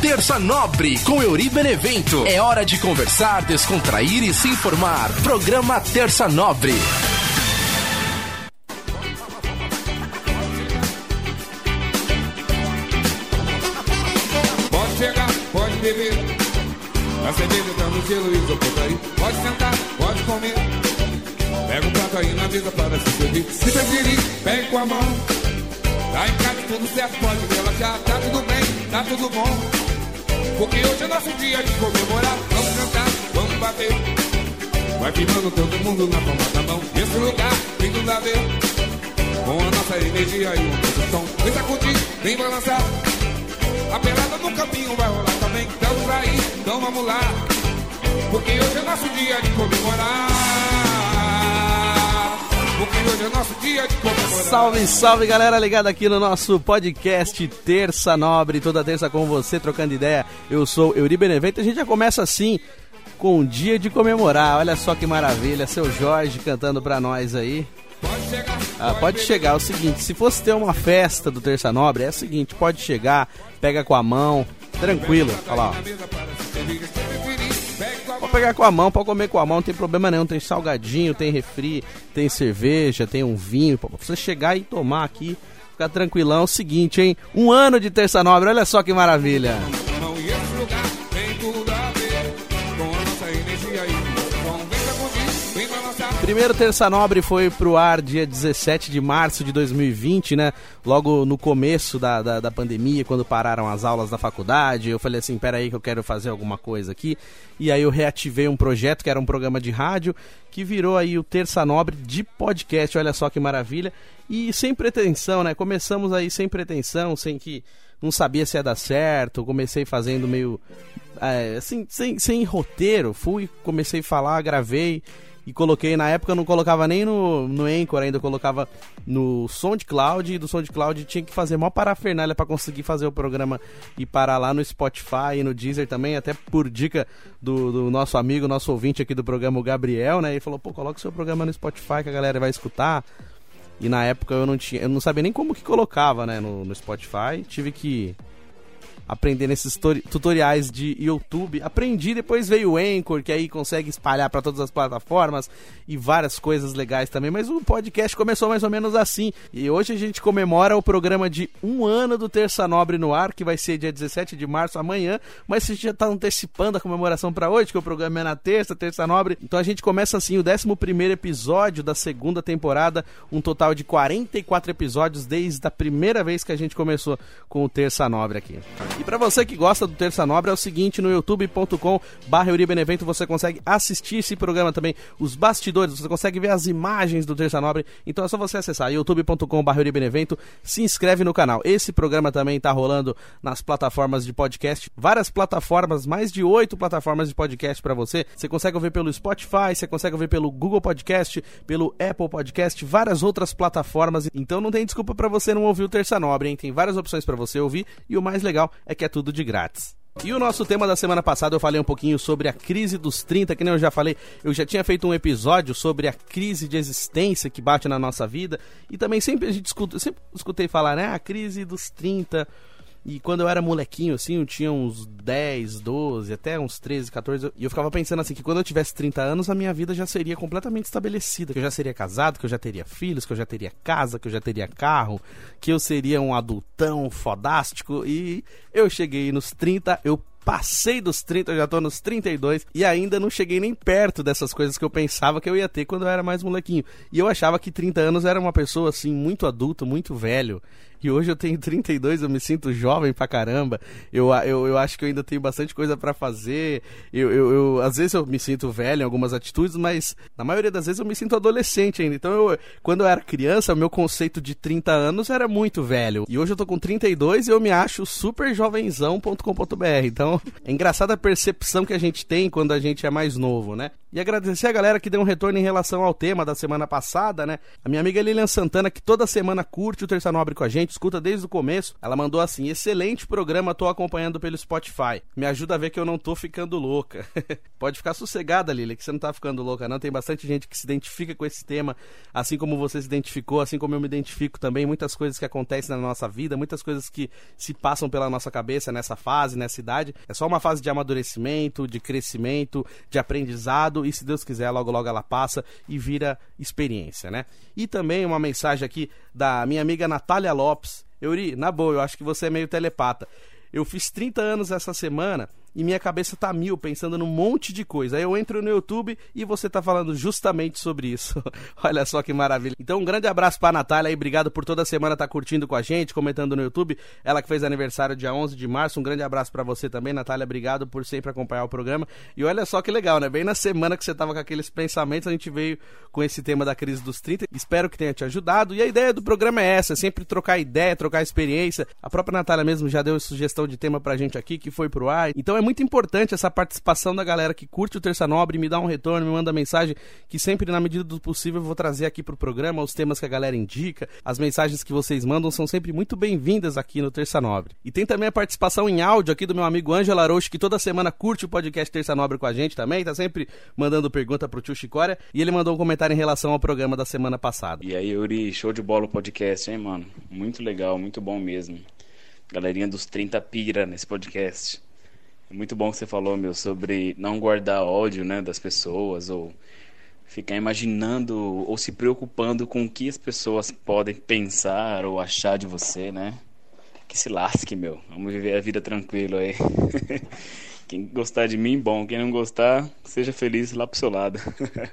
Terça Nobre com Euri Benevento. É hora de conversar, descontrair e se informar. Programa Terça Nobre. Pode chegar, pode beber. A cerveja tá no gelo e isopor aí. Pode sentar, pode comer. Pega um prato aí na mesa para se servir. Se preferir, pegue com a mão. Tá em casa tudo certo, pode relaxar. Tá tudo bem, tá tudo bom. Porque hoje é nosso dia de comemorar. Vamos cantar, vamos bater. Vai firmando todo mundo na palma da mão. Esse lugar tem tudo a ver. Com a nossa energia e o nosso som. Vem sacudir, vem balançar. A pelada no caminho vai rolar também. Estamos aí, então vamos lá. Porque hoje é nosso dia de comemorar. Porque hoje é nosso dia de comemorar. Salve, salve galera ligada aqui no nosso podcast Terça Nobre, toda terça com você trocando ideia. Eu sou Euri Benevento. A gente já começa assim com o dia de comemorar. Olha só que maravilha, seu Jorge cantando pra nós aí. Pode chegar, Ah, pode chegar, é o seguinte, se fosse ter uma festa do Terça Nobre, é o seguinte, pode chegar, pega com a mão, tranquilo, olha lá, ó. Pode pegar com a mão, pode comer com a mão, não tem problema nenhum. Tem salgadinho, tem refri, tem cerveja, tem um vinho. Pra você chegar e tomar aqui, ficar tranquilão. É o seguinte, hein? Um ano de Terça Nobre, olha só que maravilha. Primeiro Terça Nobre foi pro ar dia 17 de março de 2020, né? Logo no começo da, da, da pandemia, quando pararam as aulas da faculdade. Eu falei assim: peraí, que eu quero fazer alguma coisa aqui. E aí eu reativei um projeto que era um programa de rádio que virou aí o Terça Nobre de podcast. Olha só que maravilha. E sem pretensão, né? Começamos aí sem pretensão, sem que. Não sabia se ia dar certo. Comecei fazendo meio. é, assim, sem, sem roteiro. Fui, comecei a falar, gravei e coloquei. Na época eu não colocava nem no, no Anchor ainda, eu colocava no SoundCloud. E do SoundCloud tinha que fazer maior parafernália para conseguir fazer o programa e parar lá no Spotify e no Deezer também, até por dica do, do nosso amigo, nosso ouvinte aqui do programa, o Gabriel, né? Ele falou: pô, coloca o seu programa no Spotify que a galera vai escutar. E na época eu não tinha, eu não sabia nem como que colocava, né, no, no Spotify. Tive que aprender nesses tori- tutoriais de YouTube. Aprendi, depois veio o Anchor, que aí consegue espalhar para todas as plataformas e várias coisas legais também. Mas o podcast começou mais ou menos assim. E hoje a gente comemora o programa de um ano do Terça Nobre no ar, que vai ser dia 17 de março, amanhã. Mas a gente já tá antecipando a comemoração para hoje, que o programa é na terça, Terça Nobre. Então a gente começa assim o 11 episódio da segunda temporada, um total de 44 episódios desde a primeira vez que a gente começou com o Terça Nobre aqui. E pra você que gosta do Terça Nobre é o seguinte, no youtube.com barra Benevento você consegue assistir esse programa também, os bastidores, você consegue ver as imagens do Terça Nobre, então é só você acessar youtube.com barra Benevento, se inscreve no canal. Esse programa também tá rolando nas plataformas de podcast, várias plataformas, mais de oito plataformas de podcast pra você. Você consegue ouvir pelo Spotify, você consegue ouvir pelo Google Podcast, pelo Apple Podcast, várias outras plataformas. Então não tem desculpa pra você não ouvir o Terça Nobre, hein? Tem várias opções pra você ouvir e o mais legal é que é tudo de grátis. E o nosso tema da semana passada eu falei um pouquinho sobre a crise dos 30, que nem eu já falei, eu já tinha feito um episódio sobre a crise de existência que bate na nossa vida, e também sempre a gente escuta, sempre escutei falar, né, a crise dos 30. E quando eu era molequinho, assim, eu tinha uns 10, 12, até uns 13, 14, e eu ficava pensando assim, que quando eu tivesse 30 anos, a minha vida já seria completamente estabelecida, que eu já seria casado, que eu já teria filhos, que eu já teria casa, que eu já teria carro, que eu seria um adultão fodástico, e eu cheguei nos 30, eu passei dos 30, eu já tô nos 32 e ainda não cheguei nem perto dessas coisas que eu pensava que eu ia ter quando eu era mais molequinho. E eu achava que 30 anos era uma pessoa assim muito adulto, muito velho. E hoje eu tenho 32, eu me sinto jovem pra caramba. Eu, eu, eu acho que eu ainda tenho bastante coisa pra fazer. Eu, eu, eu- às vezes eu me sinto velho em algumas atitudes, mas na maioria das vezes eu me sinto adolescente ainda. Então, eu, quando eu era criança, o meu conceito de 30 anos era muito velho. E hoje eu tô com 32 e eu me acho super jovenzão.com.br. Então, é engraçada a percepção que a gente tem quando a gente é mais novo, né? E agradecer a galera que deu um retorno em relação ao tema da semana passada, né? A minha amiga Lilian Santana, que toda semana curte o Terça Nobre com a gente, escuta desde o começo, ela mandou assim: excelente programa, tô acompanhando pelo Spotify. Me ajuda a ver que eu não tô ficando louca. Pode ficar sossegada, Lilian, que você não tá ficando louca, não. Tem bastante gente que se identifica com esse tema, assim como você se identificou, assim como eu me identifico também. Muitas coisas que acontecem na nossa vida, muitas coisas que se passam pela nossa cabeça nessa fase, nessa idade. É só uma fase de amadurecimento, de crescimento, de aprendizado e se Deus quiser, logo logo ela passa e vira experiência, né? E também uma mensagem aqui da minha amiga Natália Lopes. Euri, na boa, eu acho que você é meio telepata. Eu fiz 30 anos essa semana e minha cabeça tá mil pensando num monte de coisa. Aí eu entro no YouTube e você tá falando justamente sobre isso. Olha só que maravilha. Então um grande abraço pra Natália e obrigado por toda semana tá curtindo com a gente, comentando no YouTube. Ela que fez aniversário dia 11 de março. Um grande abraço para você também, Natália. Obrigado por sempre acompanhar o programa. E olha só que legal, né? Bem na semana que você tava com aqueles pensamentos, a gente veio com esse tema da crise dos 30. Espero que tenha te ajudado. E a ideia do programa é essa, é sempre trocar ideia, trocar experiência. A própria Natália mesmo já deu sugestão de tema pra gente aqui que foi pro ar. Então é muito importante essa participação da galera que curte o Terça Nobre, me dá um retorno, me manda mensagem, que sempre, na medida do possível, eu vou trazer aqui pro programa os temas que a galera indica. As mensagens que vocês mandam são sempre muito bem-vindas aqui no Terça Nobre. E tem também a participação em áudio aqui do meu amigo Ângelo Arocho, que toda semana curte o podcast Terça Nobre com a gente também, tá sempre mandando pergunta pro tio Chicória, e ele mandou um comentário em relação ao programa da semana passada. E aí, Yuri, show de bola o podcast, hein, mano? Muito legal, muito bom mesmo. Galerinha dos 30 pira nesse podcast. É muito bom que você falou, meu, sobre não guardar ódio, né, das pessoas ou ficar imaginando ou se preocupando com o que as pessoas podem pensar ou achar de você, né? Que se lasque, meu. Vamos viver a vida tranquilo aí. Quem gostar de mim, bom. Quem não gostar, seja feliz lá pro seu lado.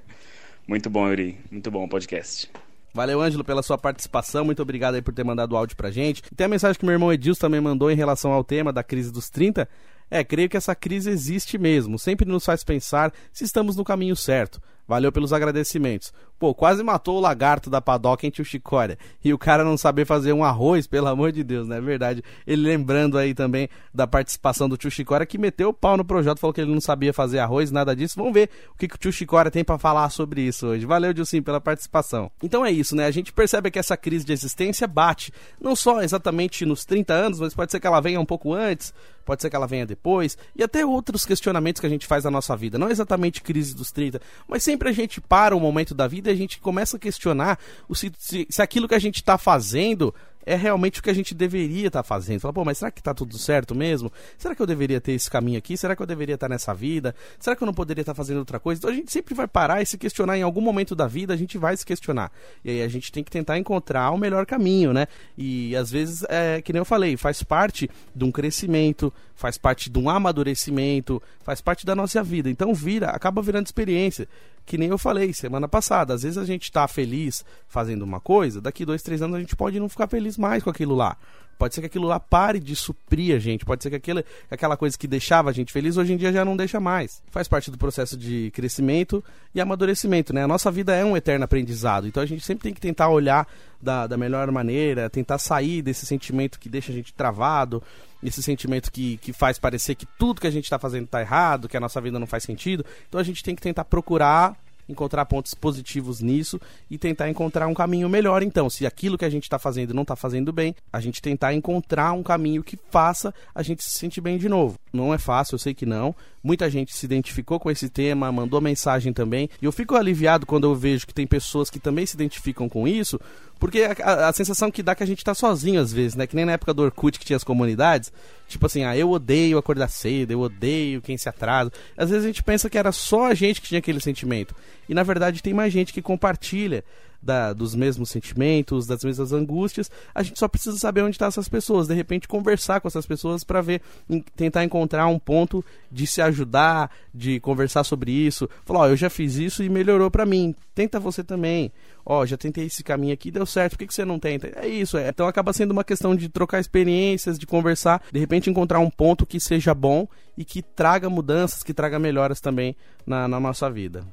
muito bom, Yuri. Muito bom o podcast. Valeu, Ângelo, pela sua participação. Muito obrigado aí por ter mandado o áudio pra gente. E tem a mensagem que meu irmão Edilson também mandou em relação ao tema da crise dos 30. É, creio que essa crise existe mesmo. Sempre nos faz pensar se estamos no caminho certo. Valeu pelos agradecimentos. Pô, quase matou o lagarto da padoca em Tio Chicória. E o cara não saber fazer um arroz, pelo amor de Deus, não é verdade? Ele lembrando aí também da participação do Tio Chicória, que meteu o pau no projeto, falou que ele não sabia fazer arroz, nada disso. Vamos ver o que, que o Tio Chicória tem para falar sobre isso hoje. Valeu, Dilcim, pela participação. Então é isso, né? A gente percebe que essa crise de existência bate, não só exatamente nos 30 anos, mas pode ser que ela venha um pouco antes, pode ser que ela venha depois, e até outros questionamentos que a gente faz na nossa vida. Não exatamente crise dos 30, mas sempre a gente para um momento da vida e a gente começa a questionar o, se, se, se aquilo que a gente está fazendo é realmente o que a gente deveria estar tá fazendo. Fala, pô, mas será que está tudo certo mesmo? Será que eu deveria ter esse caminho aqui? Será que eu deveria estar tá nessa vida? Será que eu não poderia estar tá fazendo outra coisa? Então a gente sempre vai parar e se questionar em algum momento da vida, a gente vai se questionar. E aí a gente tem que tentar encontrar o melhor caminho, né? E às vezes, é, que nem eu falei, faz parte de um crescimento, faz parte de um amadurecimento, faz parte da nossa vida. Então vira, acaba virando experiência. Que nem eu falei semana passada. Às vezes a gente está feliz fazendo uma coisa, daqui dois, três anos a gente pode não ficar feliz mais com aquilo lá. Pode ser que aquilo lá pare de suprir a gente. Pode ser que aquela, aquela coisa que deixava a gente feliz hoje em dia já não deixa mais. Faz parte do processo de crescimento e amadurecimento, né? A nossa vida é um eterno aprendizado. Então a gente sempre tem que tentar olhar da, da melhor maneira, tentar sair desse sentimento que deixa a gente travado, esse sentimento que, que faz parecer que tudo que a gente está fazendo está errado, que a nossa vida não faz sentido. Então a gente tem que tentar procurar encontrar pontos positivos nisso e tentar encontrar um caminho melhor. Então, se aquilo que a gente está fazendo não está fazendo bem, a gente tentar encontrar um caminho que faça a gente se sentir bem de novo. Não é fácil, eu sei que não. Muita gente se identificou com esse tema, mandou mensagem também. E eu fico aliviado quando eu vejo que tem pessoas que também se identificam com isso, porque a, a, a, sensação que dá que a gente tá sozinho às vezes, né? Que nem na época do Orkut que tinha as comunidades. Tipo assim, ah, eu odeio acordar cedo, eu odeio quem se atrasa. Às vezes a gente pensa que era só a gente que tinha aquele sentimento. E na verdade tem mais gente que compartilha da, dos mesmos sentimentos, das mesmas angústias. A gente só precisa saber onde estão tá essas pessoas. De repente, conversar com essas pessoas para ver, em, tentar encontrar um ponto de se ajudar, de conversar sobre isso. Falar, ó, oh, eu já fiz isso e melhorou para mim. Tenta você também. Ó, oh, já tentei esse caminho aqui, deu certo. Por que, que você não tenta? É isso. É. Então acaba sendo uma questão de trocar experiências, de conversar, de repente encontrar um ponto que seja bom e que traga mudanças, que traga melhoras também na, na nossa vida.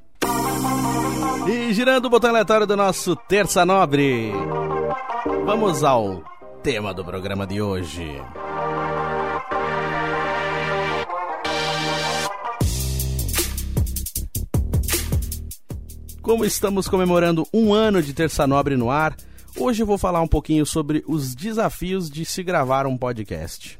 E girando o botão aleatório do nosso Terça Nobre, vamos ao tema do programa de hoje. Como estamos comemorando um ano de Terça Nobre no ar, hoje eu vou falar um pouquinho sobre os desafios de se gravar um podcast.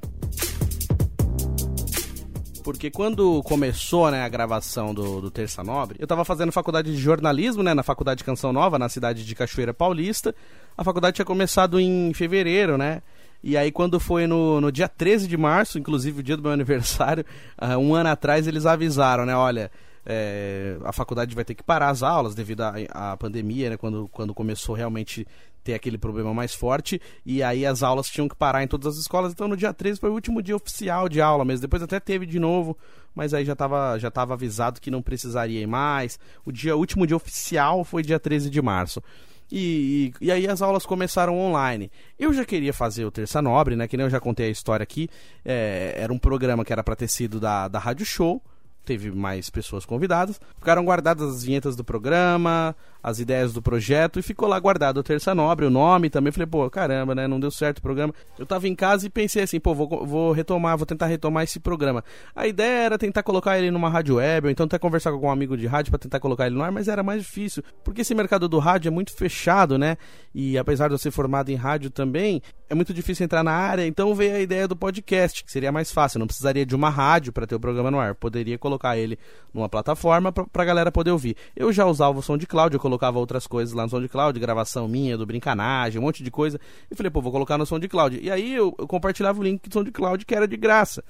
Porque quando começou né, a gravação do, do Terça Nobre, eu estava fazendo faculdade de jornalismo, né, na Faculdade de Canção Nova, na cidade de Cachoeira Paulista. A faculdade tinha começado em fevereiro, né? E aí, quando foi no, no dia 13 de março, inclusive o dia do meu aniversário, uh, um ano atrás, eles avisaram, né? Olha, é, a faculdade vai ter que parar as aulas devido à pandemia, né? Quando, quando começou realmente ter aquele problema mais forte. E aí as aulas tinham que parar em todas as escolas. Então no dia 13 foi o último dia oficial de aula mesmo. Depois até teve de novo, mas aí já estava já tava avisado que não precisaria ir mais. O dia o último dia oficial foi dia 13 de março. E, e, e, aí as aulas começaram online. Eu já queria fazer o Terça Nobre, né? Que nem eu já contei a história aqui. É, era um programa que era para ter sido da, da Rádio Show. Teve mais pessoas convidadas. Ficaram guardadas as vinhetas do programa, as ideias do projeto e ficou lá guardado o Terça Nobre, o nome também. Falei, pô, caramba, né? Não deu certo o programa. Eu tava em casa e pensei assim, pô, vou, vou retomar, vou tentar retomar esse programa. A ideia era tentar colocar ele numa rádio web, ou então até conversar com algum amigo de rádio para tentar colocar ele no ar, mas era mais difícil. Porque esse mercado do rádio é muito fechado, né? E apesar de eu ser formado em rádio também, é muito difícil entrar na área. Então veio a ideia do podcast, que seria mais fácil. Não precisaria de uma rádio para ter o programa no ar. Poderia colocar ele numa plataforma pra, pra galera poder ouvir. Eu já usava o som de cloud, eu colocava outras coisas lá no SoundCloud, gravação minha, do Brincanagem, um monte de coisa. E falei, pô, vou colocar no SoundCloud. E aí eu, eu compartilhava o link do SoundCloud que era de graça.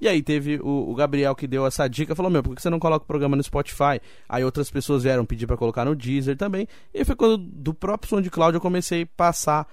E aí teve o, o, Gabriel que deu essa dica, falou, meu, por que você não coloca o programa no Spotify? Aí outras pessoas vieram pedir para colocar no Deezer também. E foi quando do próprio SoundCloud eu comecei a passar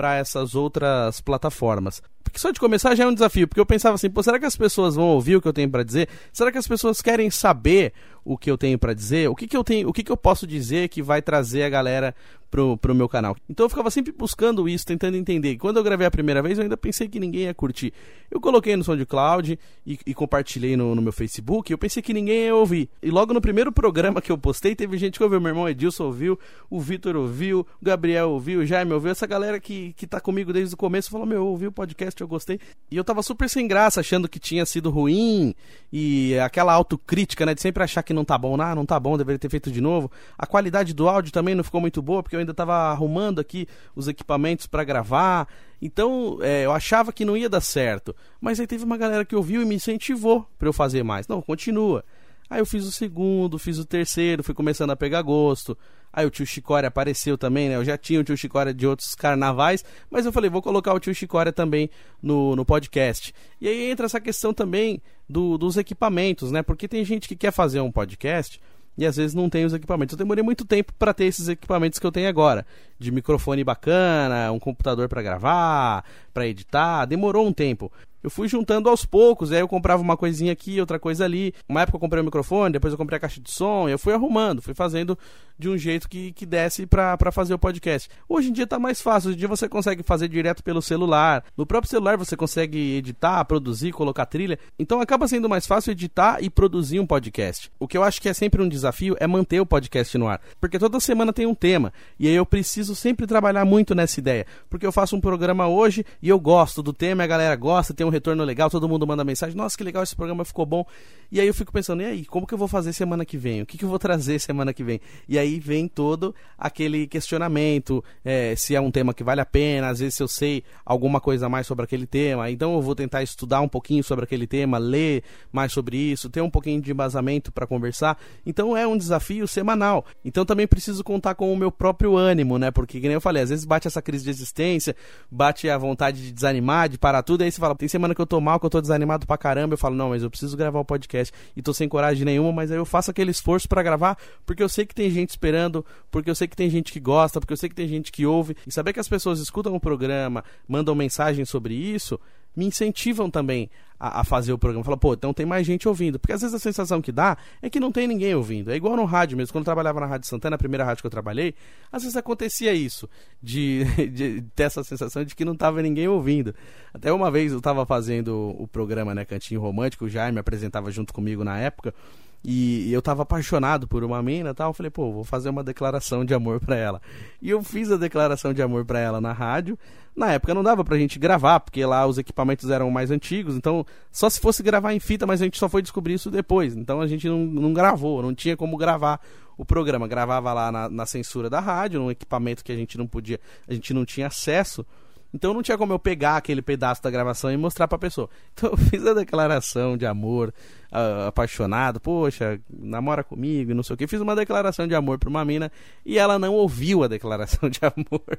para essas outras plataformas. Porque só de começar já é um desafio, porque eu pensava assim, pô, será que as pessoas vão ouvir o que eu tenho para dizer? Será que as pessoas querem saber o que eu tenho para dizer? O que, que eu tenho, o que, que eu posso dizer que vai trazer a galera pro, pro meu canal? Então eu ficava sempre buscando isso, tentando entender. Quando eu gravei a primeira vez, eu ainda pensei que ninguém ia curtir. Eu coloquei no SoundCloud e, e compartilhei no, no meu Facebook, eu pensei que ninguém ia ouvir. E logo no primeiro programa que eu postei, teve gente que ouviu, meu irmão Edilson ouviu, o Vitor ouviu, o Gabriel ouviu, o Jaime ouviu, essa galera que, que tá comigo desde o começo falou, meu, eu ouvi o podcast, eu gostei. E eu tava super sem graça, achando que tinha sido ruim e aquela autocrítica, né, de sempre achar que não tá bom, ah, não tá bom, deveria ter feito de novo. A qualidade do áudio também não ficou muito boa, porque eu ainda tava arrumando aqui os equipamentos para gravar. Então, é, eu achava que não ia dar certo. Mas aí teve uma galera que ouviu e me incentivou para eu fazer mais. Não, continua. Aí eu fiz o segundo, fiz o terceiro, fui começando a pegar gosto. Aí o tio Chicória apareceu também, né? Eu já tinha o tio Chicória de outros carnavais, mas eu falei, vou colocar o tio Chicória também no, no podcast. E aí entra essa questão também do, dos equipamentos, né? Porque tem gente que quer fazer um podcast e às vezes não tem os equipamentos. Eu demorei muito tempo para ter esses equipamentos que eu tenho agora, de microfone bacana, um computador para gravar, para editar, demorou um tempo eu fui juntando aos poucos, aí eu comprava uma coisinha aqui, outra coisa ali. Uma época eu comprei o microfone, depois eu comprei a caixa de som, eu fui arrumando, fui fazendo de um jeito que, que desse para fazer o podcast. Hoje em dia tá mais fácil, hoje em dia você consegue fazer direto pelo celular. No próprio celular você consegue editar, produzir, colocar trilha. Então acaba sendo mais fácil editar e produzir um podcast. O que eu acho que é sempre um desafio é manter o podcast no ar, porque toda semana tem um tema, e aí eu preciso sempre trabalhar muito nessa ideia, porque eu faço um programa hoje e eu gosto do tema, a galera gosta, tem um retorno legal, todo mundo manda mensagem, nossa, que legal esse programa ficou bom. E aí eu fico pensando, e aí, como que eu vou fazer semana que vem? O que, que eu vou trazer semana que vem? E aí vem todo aquele questionamento, é, se é um tema que vale a pena, às vezes se eu sei alguma coisa a mais sobre aquele tema, então eu vou tentar estudar um pouquinho sobre aquele tema, ler mais sobre isso, ter um pouquinho de embasamento para conversar. Então é um desafio semanal. Então também preciso contar com o meu próprio ânimo, né? Porque, como eu falei, às vezes bate essa crise de existência, bate a vontade de desanimar, de parar tudo, aí você fala, tem semana que eu tô mal, que eu tô desanimado pra caramba, eu falo, não, mas eu preciso gravar o podcast. E tô sem coragem nenhuma, mas aí eu faço aquele esforço para gravar, porque eu sei que tem gente esperando, porque eu sei que tem gente que gosta, porque eu sei que tem gente que ouve, e saber que as pessoas escutam o programa, mandam mensagem sobre isso, me incentivam também a, a, fazer o programa. Fala, pô, então tem mais gente ouvindo. Porque às vezes a sensação que dá é que não tem ninguém ouvindo. É igual no rádio mesmo. Quando eu trabalhava na Rádio Santana, a primeira rádio que eu trabalhei, às vezes acontecia isso, de, de ter essa sensação de que não tava ninguém ouvindo. Até uma vez eu tava fazendo o programa, né, Cantinho Romântico, o Jaime apresentava junto comigo na época. E eu tava apaixonado por uma mina e tal. Eu falei, pô, vou fazer uma declaração de amor para ela. E eu fiz a declaração de amor para ela na rádio. Na época não dava pra gente gravar, porque lá os equipamentos eram mais antigos. Então, só se fosse gravar em fita, mas a gente só foi descobrir isso depois. Então a gente não, não gravou, não tinha como gravar o programa, gravava lá na, na censura da rádio, num equipamento que a gente não podia, a gente não tinha acesso. Então não tinha como eu pegar aquele pedaço da gravação e mostrar pra pessoa. Então eu fiz a declaração de amor, uh, apaixonado, poxa, namora comigo, não sei o que. Fiz uma declaração de amor pra uma mina e ela não ouviu a declaração de amor.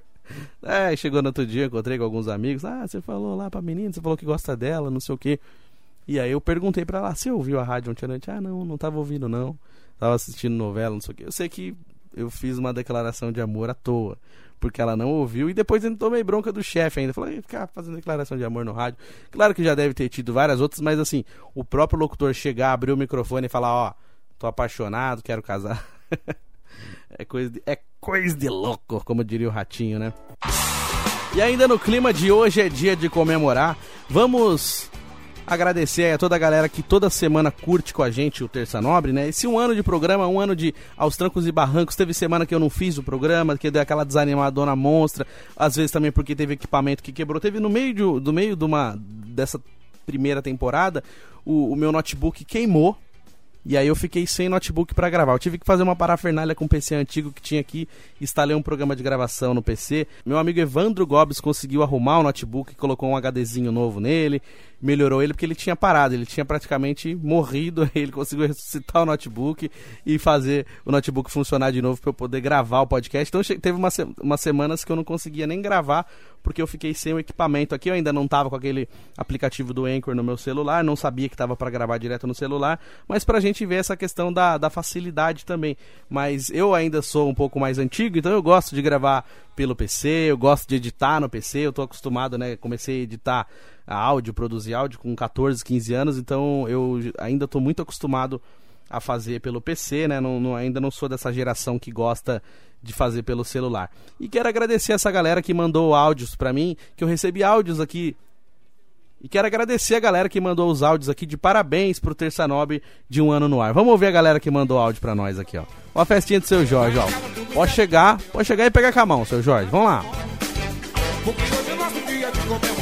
É, chegou no outro dia, encontrei com alguns amigos. Ah, você falou lá pra menina, você falou que gosta dela, não sei o que. E aí eu perguntei pra ela, você ouviu a rádio ontem à noite? Ah, não, não tava ouvindo não. Tava assistindo novela, não sei o que. Eu sei que eu fiz uma declaração de amor à toa porque ela não ouviu e depois ainda tomei bronca do chefe ainda. Falei, ficar fazendo declaração de amor no rádio. Claro que já deve ter tido várias outras, mas assim, o próprio locutor chegar, abrir o microfone e falar, ó, tô apaixonado, quero casar. é coisa de, é coisa de louco, como diria o ratinho, né? E ainda no clima de hoje é dia de comemorar, vamos agradecer a toda a galera que toda semana curte com a gente o Terça Nobre, né? Esse um ano de programa, um ano de aos trancos e barrancos. Teve semana que eu não fiz o programa, que deu aquela desanimadona monstra. Às vezes também porque teve equipamento que quebrou. Teve no meio de, do meio de uma dessa primeira temporada, o, o meu notebook queimou. E aí eu fiquei sem notebook para gravar. Eu tive que fazer uma parafernália com o PC antigo que tinha aqui, instalei um programa de gravação no PC. Meu amigo Evandro Gobes conseguiu arrumar o notebook, colocou um HDzinho novo nele melhorou ele porque ele tinha parado, ele tinha praticamente morrido, ele conseguiu ressuscitar o notebook e fazer o notebook funcionar de novo para eu poder gravar o podcast. Então teve umas, umas semanas que eu não conseguia nem gravar porque eu fiquei sem o equipamento aqui, eu ainda não estava com aquele aplicativo do Anchor no meu celular, não sabia que estava para gravar direto no celular, mas para a gente ver essa questão da, da facilidade também. Mas eu ainda sou um pouco mais antigo, então eu gosto de gravar pelo PC, eu gosto de editar no PC, eu estou acostumado, né? Comecei a editar áudio, produzir áudio com 14, 15 anos, então eu ainda estou muito acostumado a fazer pelo PC, né? Não, não, ainda não sou dessa geração que gosta de fazer pelo celular. E quero agradecer essa galera que mandou áudios para mim, que eu recebi áudios aqui. E quero agradecer a galera que mandou os áudios aqui de parabéns pro Terça Nobre de um ano no ar. Vamos ouvir a galera que mandou áudio para nós aqui, ó. Uma festinha do seu Jorge, ó. Pode chegar, pode chegar e pegar com a mão, seu Jorge. Vamos lá.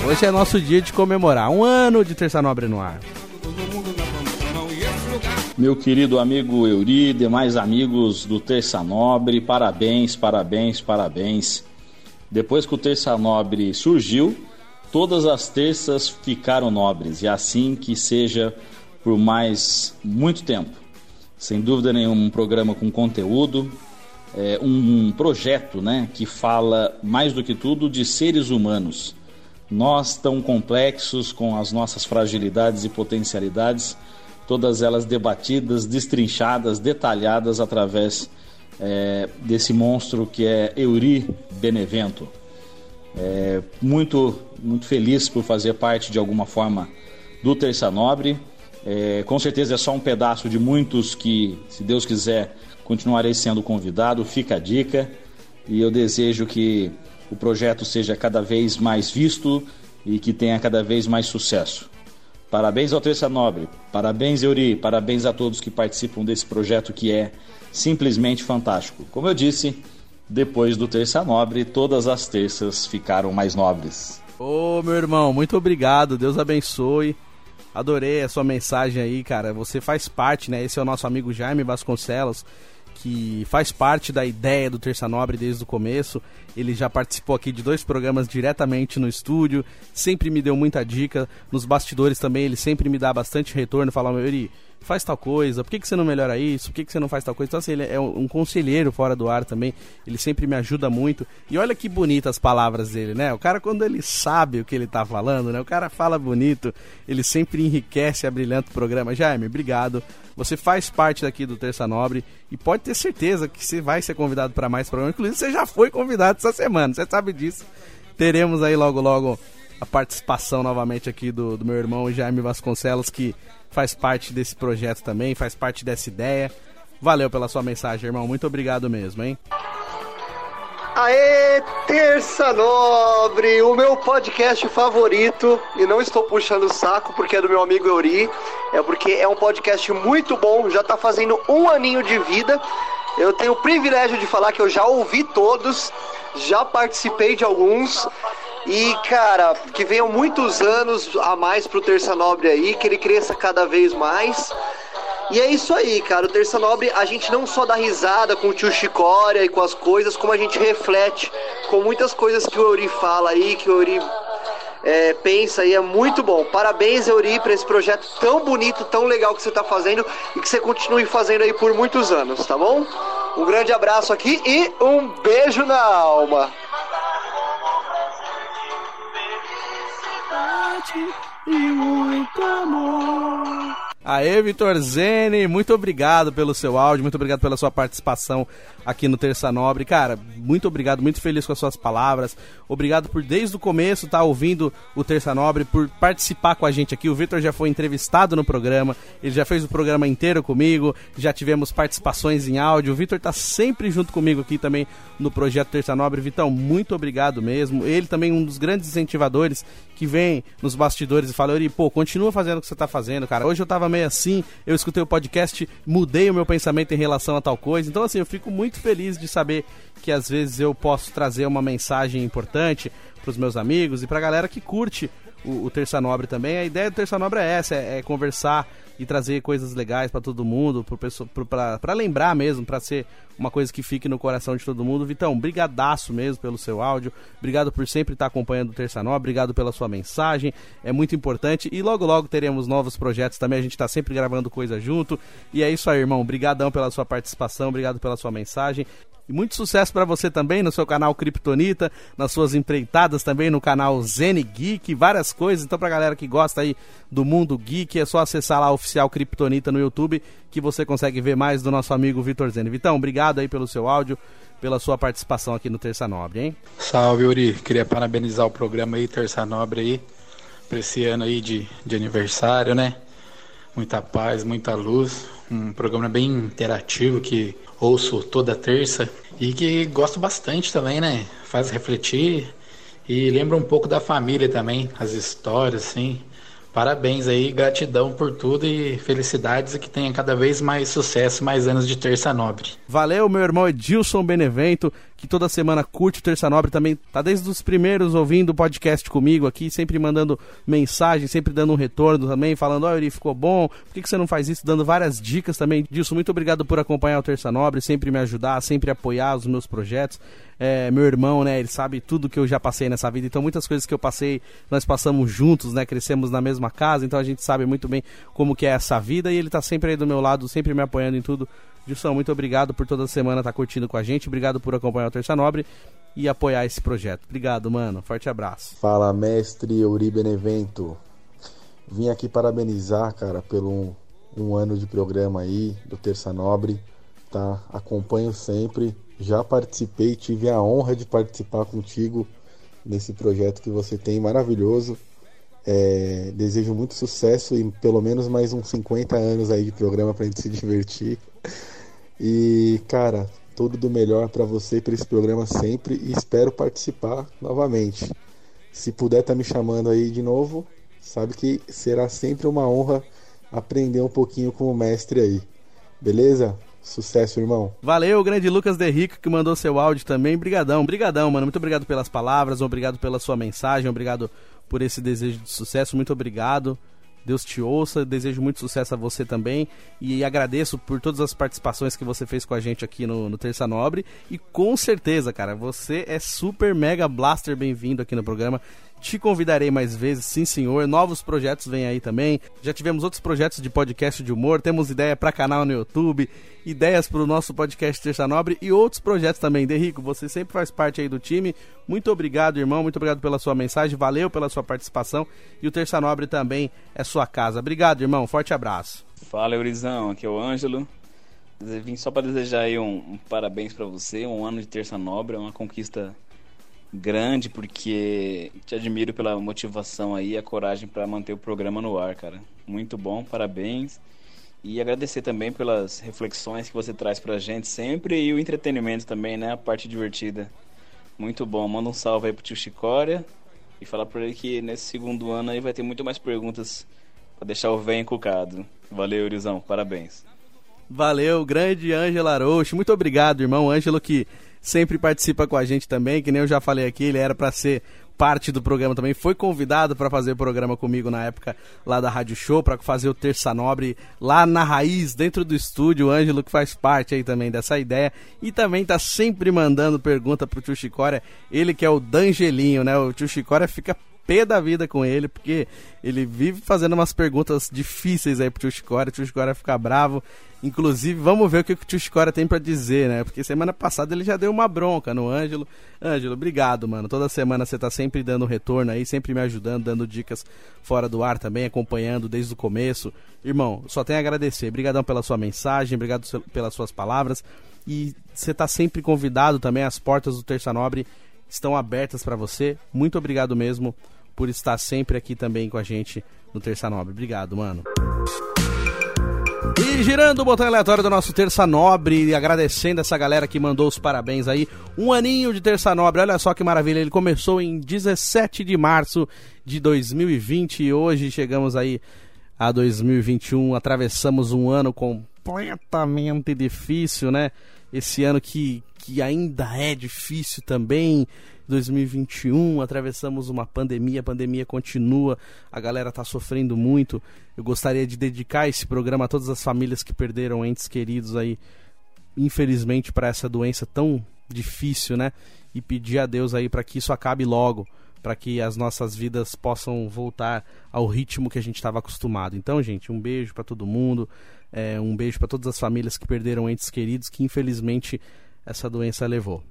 Hoje é nosso dia de comemorar um ano de Terça Nobre no ar. Meu querido amigo Euri, demais amigos do Terça Nobre, parabéns, parabéns, parabéns. Depois que o Terça Nobre surgiu, todas as terças ficaram nobres e assim que seja por mais muito tempo. Sem dúvida nenhuma, um programa com conteúdo, é, um projeto né, que fala mais do que tudo de seres humanos. Nós, tão complexos, com as nossas fragilidades e potencialidades, todas elas debatidas, destrinchadas, detalhadas através é, desse monstro que é Euri Benevento. É, muito, muito feliz por fazer parte de alguma forma do Terça Nobre. É, com certeza é só um pedaço de muitos que, se Deus quiser, continuarei sendo convidado. Fica a dica e eu desejo que o projeto seja cada vez mais visto e que tenha cada vez mais sucesso. Parabéns ao Terça Nobre, parabéns Euri, parabéns a todos que participam desse projeto que é simplesmente fantástico. Como eu disse, depois do Terça Nobre, todas as terças ficaram mais nobres. Ô meu irmão, muito obrigado, Deus abençoe. Adorei a sua mensagem aí, cara. Você faz parte, né? Esse é o nosso amigo Jaime Vasconcelos que faz parte da ideia do Terça Nobre desde o começo. Ele já participou aqui de dois programas diretamente no estúdio, sempre me deu muita dica. Nos bastidores também, ele sempre me dá bastante retorno, fala, meu, Eri, faz tal coisa, por que, que você não melhora isso, por que, que você não faz tal coisa. Então, assim, ele é um conselheiro fora do ar também, ele sempre me ajuda muito. E olha que bonitas as palavras dele, né? O cara, quando ele sabe o que ele tá falando, né? O cara fala bonito, ele sempre enriquece a brilhante programa. Jaime, obrigado. Você faz parte daqui do Terça Nobre e pode ter certeza que você vai ser convidado para mais programas. Inclusive, você já foi convidado essa semana, você sabe disso. Teremos aí logo, logo a participação novamente aqui do, do meu irmão Jaime Vasconcelos, que faz parte desse projeto também, faz parte dessa ideia. Valeu pela sua mensagem, irmão. Muito obrigado mesmo, hein? Aê, Terça Nobre, o meu podcast favorito, e não estou puxando o saco porque é do meu amigo Euri, é porque é um podcast muito bom, já está fazendo um aninho de vida. Eu tenho o privilégio de falar que eu já ouvi todos, já participei de alguns, e, cara, que venham muitos anos a mais pro Terça Nobre aí, que ele cresça cada vez mais. E é isso aí, cara. O Terça Nobre, a gente não só dá risada com o tio Chicória e com as coisas, como a gente reflete com muitas coisas que o Euri fala aí, que o Euri é, pensa e é muito bom. Parabéns, Euri, para esse projeto tão bonito, tão legal que você está fazendo e que você continue fazendo aí por muitos anos, tá bom? Um grande abraço aqui e um beijo na alma. E muito amor. Aê, Vitor Zene, muito obrigado pelo seu áudio, muito obrigado pela sua participação aqui no Terça Nobre. Cara, muito obrigado, muito feliz com as suas palavras. Obrigado por desde o começo estar tá ouvindo o Terça Nobre, por participar com a gente aqui. O Vitor já foi entrevistado no programa, ele já fez o programa inteiro comigo, já tivemos participações em áudio. O Vitor está sempre junto comigo aqui também no projeto Terça Nobre. Vitão, muito obrigado mesmo. Ele também é um dos grandes incentivadores que vem nos bastidores e fala, Ori, pô, continua fazendo o que você está fazendo, cara. Hoje eu tava meio assim, eu escutei o podcast, mudei o meu pensamento em relação a tal coisa. Então, assim, eu fico muito feliz de saber que às vezes eu posso trazer uma mensagem importante para os meus amigos e para a galera que curte o, o, Terça Nobre também. A ideia do Terça Nobre é essa, é, é conversar e trazer coisas legais para todo mundo, para lembrar mesmo, para ser uma coisa que fique no coração de todo mundo. Vitão, brigadaço mesmo pelo seu áudio, obrigado por sempre estar acompanhando o Terça Nobre, obrigado pela sua mensagem, é muito importante. E logo logo teremos novos projetos também, a gente está sempre gravando coisa junto. E é isso aí, irmão, brigadão pela sua participação, obrigado pela sua mensagem e muito sucesso para você também no seu canal Kryptonita, nas suas empreitadas também no canal Zen Geek, várias coisas. Então, pra galera que gosta aí do mundo geek, é só acessar lá o oficial Kryptonita no YouTube que você consegue ver mais do nosso amigo Vitor Zen. Vitão, obrigado aí pelo seu áudio, pela sua participação aqui no Terça Nobre, hein? Salve, Uri. Queria parabenizar o programa aí, Terça Nobre aí, pra esse ano aí de, de aniversário, né? Muita paz, muita luz. Um programa bem interativo que ouço toda terça e que gosto bastante também, né? Faz refletir e lembra um pouco da família também, as histórias, assim. Parabéns aí, gratidão por tudo e felicidades e que tenha cada vez mais sucesso, mais anos de Terça Nobre. Valeu, meu irmão Edilson Benevento, que toda semana curte o Terça Nobre também, tá desde os primeiros ouvindo o podcast comigo aqui, sempre mandando mensagem, sempre dando um retorno também, falando, ó, oh, ficou bom, por que, que você não faz isso? Dando várias dicas também. Edilson, muito obrigado por acompanhar o Terça Nobre, sempre me ajudar, sempre apoiar os meus projetos é, meu irmão, né? Ele sabe tudo que eu já passei nessa vida. Então, muitas coisas que eu passei, nós passamos juntos, né? Crescemos na mesma casa, então a gente sabe muito bem como que é essa vida. E ele tá sempre aí do meu lado, sempre me apoiando em tudo. Gilson, muito obrigado por toda semana estar tá curtindo com a gente. Obrigado por acompanhar o Terça Nobre e apoiar esse projeto. Obrigado, mano. Forte abraço. Fala, mestre Euri Benevento. Vim aqui parabenizar, cara, pelo um, um ano de programa aí do Terça Nobre. Tá? Acompanho sempre já participei, tive a honra de participar contigo nesse projeto que você tem maravilhoso. É, desejo muito sucesso e pelo menos mais uns 50 anos aí de programa pra gente se divertir. E, cara, tudo do melhor para você para esse programa sempre e espero participar novamente. Se puder tá me chamando aí de novo, sabe que será sempre uma honra aprender um pouquinho com o mestre aí. Beleza? Sucesso, irmão. Valeu, grande Lucas Derrico que mandou seu áudio também. Brigadão, brigadão, mano. Muito obrigado pelas palavras, obrigado pela sua mensagem, obrigado por esse desejo de sucesso. Muito obrigado. Deus te ouça, desejo muito sucesso a você também. E agradeço por todas as participações que você fez com a gente aqui no, no Terça Nobre. E com certeza, cara, você é super mega blaster bem-vindo aqui no programa. Te convidarei mais vezes, sim senhor. Novos projetos vêm aí também. Já tivemos outros projetos de podcast de humor, temos ideia para canal no YouTube, ideias para o nosso podcast Terça Nobre e outros projetos também. Derrico, você sempre faz parte aí do time. Muito obrigado, irmão. Muito obrigado pela sua mensagem. Valeu pela sua participação. E o Terça Nobre também é sua casa. Obrigado, irmão. Forte abraço. Fala, Eurizão. Aqui é o Ângelo. Vim só para desejar aí um, um parabéns para você. Um ano de Terça Nobre, é uma conquista grande, porque te admiro pela motivação aí, a coragem para manter o programa no ar, cara. Muito bom, parabéns. E agradecer também pelas reflexões que você traz pra gente sempre e o entretenimento também, né? A parte divertida. Muito bom. Manda um salve aí pro tio Chicória e fala pra ele que nesse segundo ano aí vai ter muito mais perguntas para deixar o velho encucado. Valeu, Urizão. Parabéns. Valeu, grande Ângelo Arouche. Muito obrigado, irmão Ângelo, que sempre participa com a gente também, que nem eu já falei aqui, ele era para ser parte do programa também, foi convidado para fazer o programa comigo na época lá da Rádio Show, para fazer o Terça Nobre lá na raiz, dentro do estúdio, o Ângelo que faz parte aí também dessa ideia, e também tá sempre mandando pergunta pro Tio Chicória, ele que é o Dangelinho, né? O Tio Chicória fica pé da vida com ele, porque ele vive fazendo umas perguntas difíceis aí pro Tio Chicória, o Tio Chicória fica bravo. Inclusive, vamos ver o que o Tio Chicória tem para dizer, né? Porque semana passada ele já deu uma bronca no Ângelo. Ângelo, obrigado, mano. Toda semana você tá sempre dando retorno aí, sempre me ajudando, dando dicas fora do ar também, acompanhando desde o começo. Irmão, só tenho a agradecer. Obrigadão pela sua mensagem, obrigado pelas suas palavras. E você tá sempre convidado também, as portas do Terça Nobre estão abertas para você. Muito obrigado mesmo por estar sempre aqui também com a gente no Terça Nobre. Obrigado, mano. E girando o botão aleatório do nosso Terça Nobre, agradecendo essa galera que mandou os parabéns aí. Um aninho de Terça Nobre, olha só que maravilha. Ele começou em 17 de março de 2020 e hoje chegamos aí a 2021. Atravessamos um ano completamente difícil, né? Esse ano que, que ainda é difícil também. 2021, atravessamos uma pandemia, a pandemia continua, a galera tá sofrendo muito. Eu gostaria de dedicar esse programa a todas as famílias que perderam entes queridos aí, infelizmente, para essa doença tão difícil, né? E pedir a Deus aí para que isso acabe logo, para que as nossas vidas possam voltar ao ritmo que a gente estava acostumado. Então, gente, um beijo para todo mundo, é, um beijo para todas as famílias que perderam entes queridos que infelizmente essa doença levou.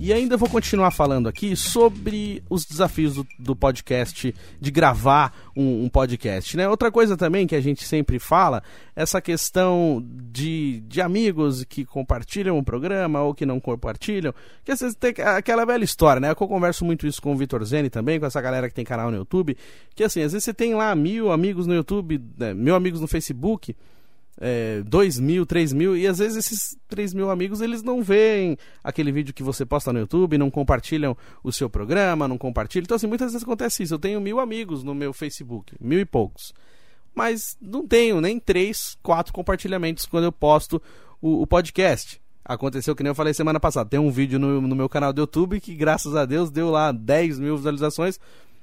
E ainda vou continuar falando aqui sobre os desafios do, do podcast, de gravar um, um, podcast. Né? Outra coisa também que a gente sempre fala, essa questão de, de amigos que compartilham o programa ou que não compartilham, que às vezes tem aquela velha história, né? Eu converso muito isso com o Vitor Zeni também, com essa galera que tem canal no YouTube, que assim, às vezes você tem lá mil amigos no YouTube, né? mil amigos no Facebook, é, 2 mil, 3 mil, e às vezes esses 3 mil amigos eles não veem aquele vídeo que você posta no YouTube, não compartilham o seu programa, não compartilham. Então, assim, muitas vezes acontece isso. Eu tenho mil amigos no meu Facebook, mil e poucos. Mas não tenho nem 3, 4 compartilhamentos quando eu posto o, o podcast. Aconteceu que nem eu falei semana passada. Tem um vídeo no, no meu canal do YouTube que, graças a Deus, deu lá 10 mil visualizações.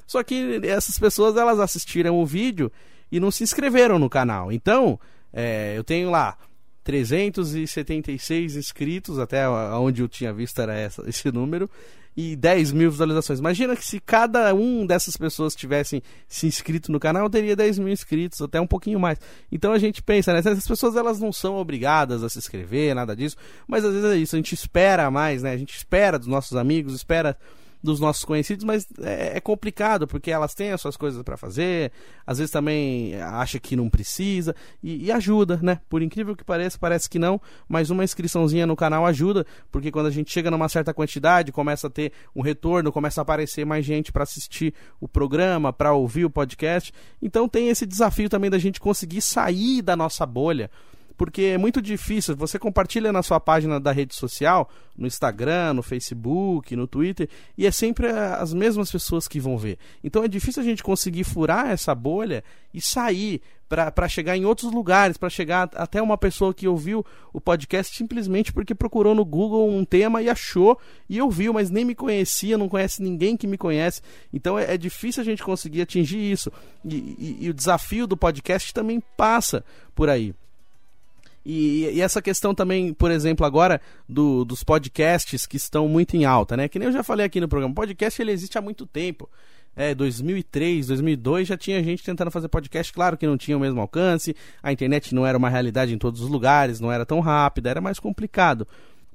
Só que essas pessoas elas assistiram o vídeo e não se inscreveram no canal. Então, é, eu tenho lá 376 inscritos, até onde eu tinha visto era essa, esse número, e 10 mil visualizações. Imagina que se cada um dessas pessoas tivessem se inscrito no canal, teria 10 mil inscritos, até um pouquinho mais. Então a gente pensa, né? Essas pessoas elas não são obrigadas a se inscrever, nada disso, mas às vezes é isso, a gente espera mais, né? A gente espera dos nossos amigos, espera dos nossos conhecidos, mas é, é complicado porque elas têm as suas coisas para fazer, às vezes também acha que não precisa e, e, ajuda, né? Por incrível que pareça, parece que não, mas uma inscriçãozinha no canal ajuda, porque quando a gente chega numa certa quantidade, começa a ter um retorno, começa a aparecer mais gente para assistir o programa, para ouvir o podcast. Então tem esse desafio também da gente conseguir sair da nossa bolha porque é muito difícil. Você compartilha na sua página da rede social, no Instagram, no Facebook, no Twitter, e é sempre as mesmas pessoas que vão ver. Então é difícil a gente conseguir furar essa bolha e sair para chegar em outros lugares, para chegar até uma pessoa que ouviu o podcast simplesmente porque procurou no Google um tema e achou e ouviu, mas nem me conhecia, não conhece ninguém que me conhece. Então é, é difícil a gente conseguir atingir isso. E, e, e o desafio do podcast também passa por aí. E, e, essa questão também, por exemplo, agora do, dos podcasts que estão muito em alta, né? Que nem eu já falei aqui no programa, podcast ele existe há muito tempo. É, 2003, 2002 já tinha gente tentando fazer podcast, claro que não tinha o mesmo alcance, a internet não era uma realidade em todos os lugares, não era tão rápida, era mais complicado.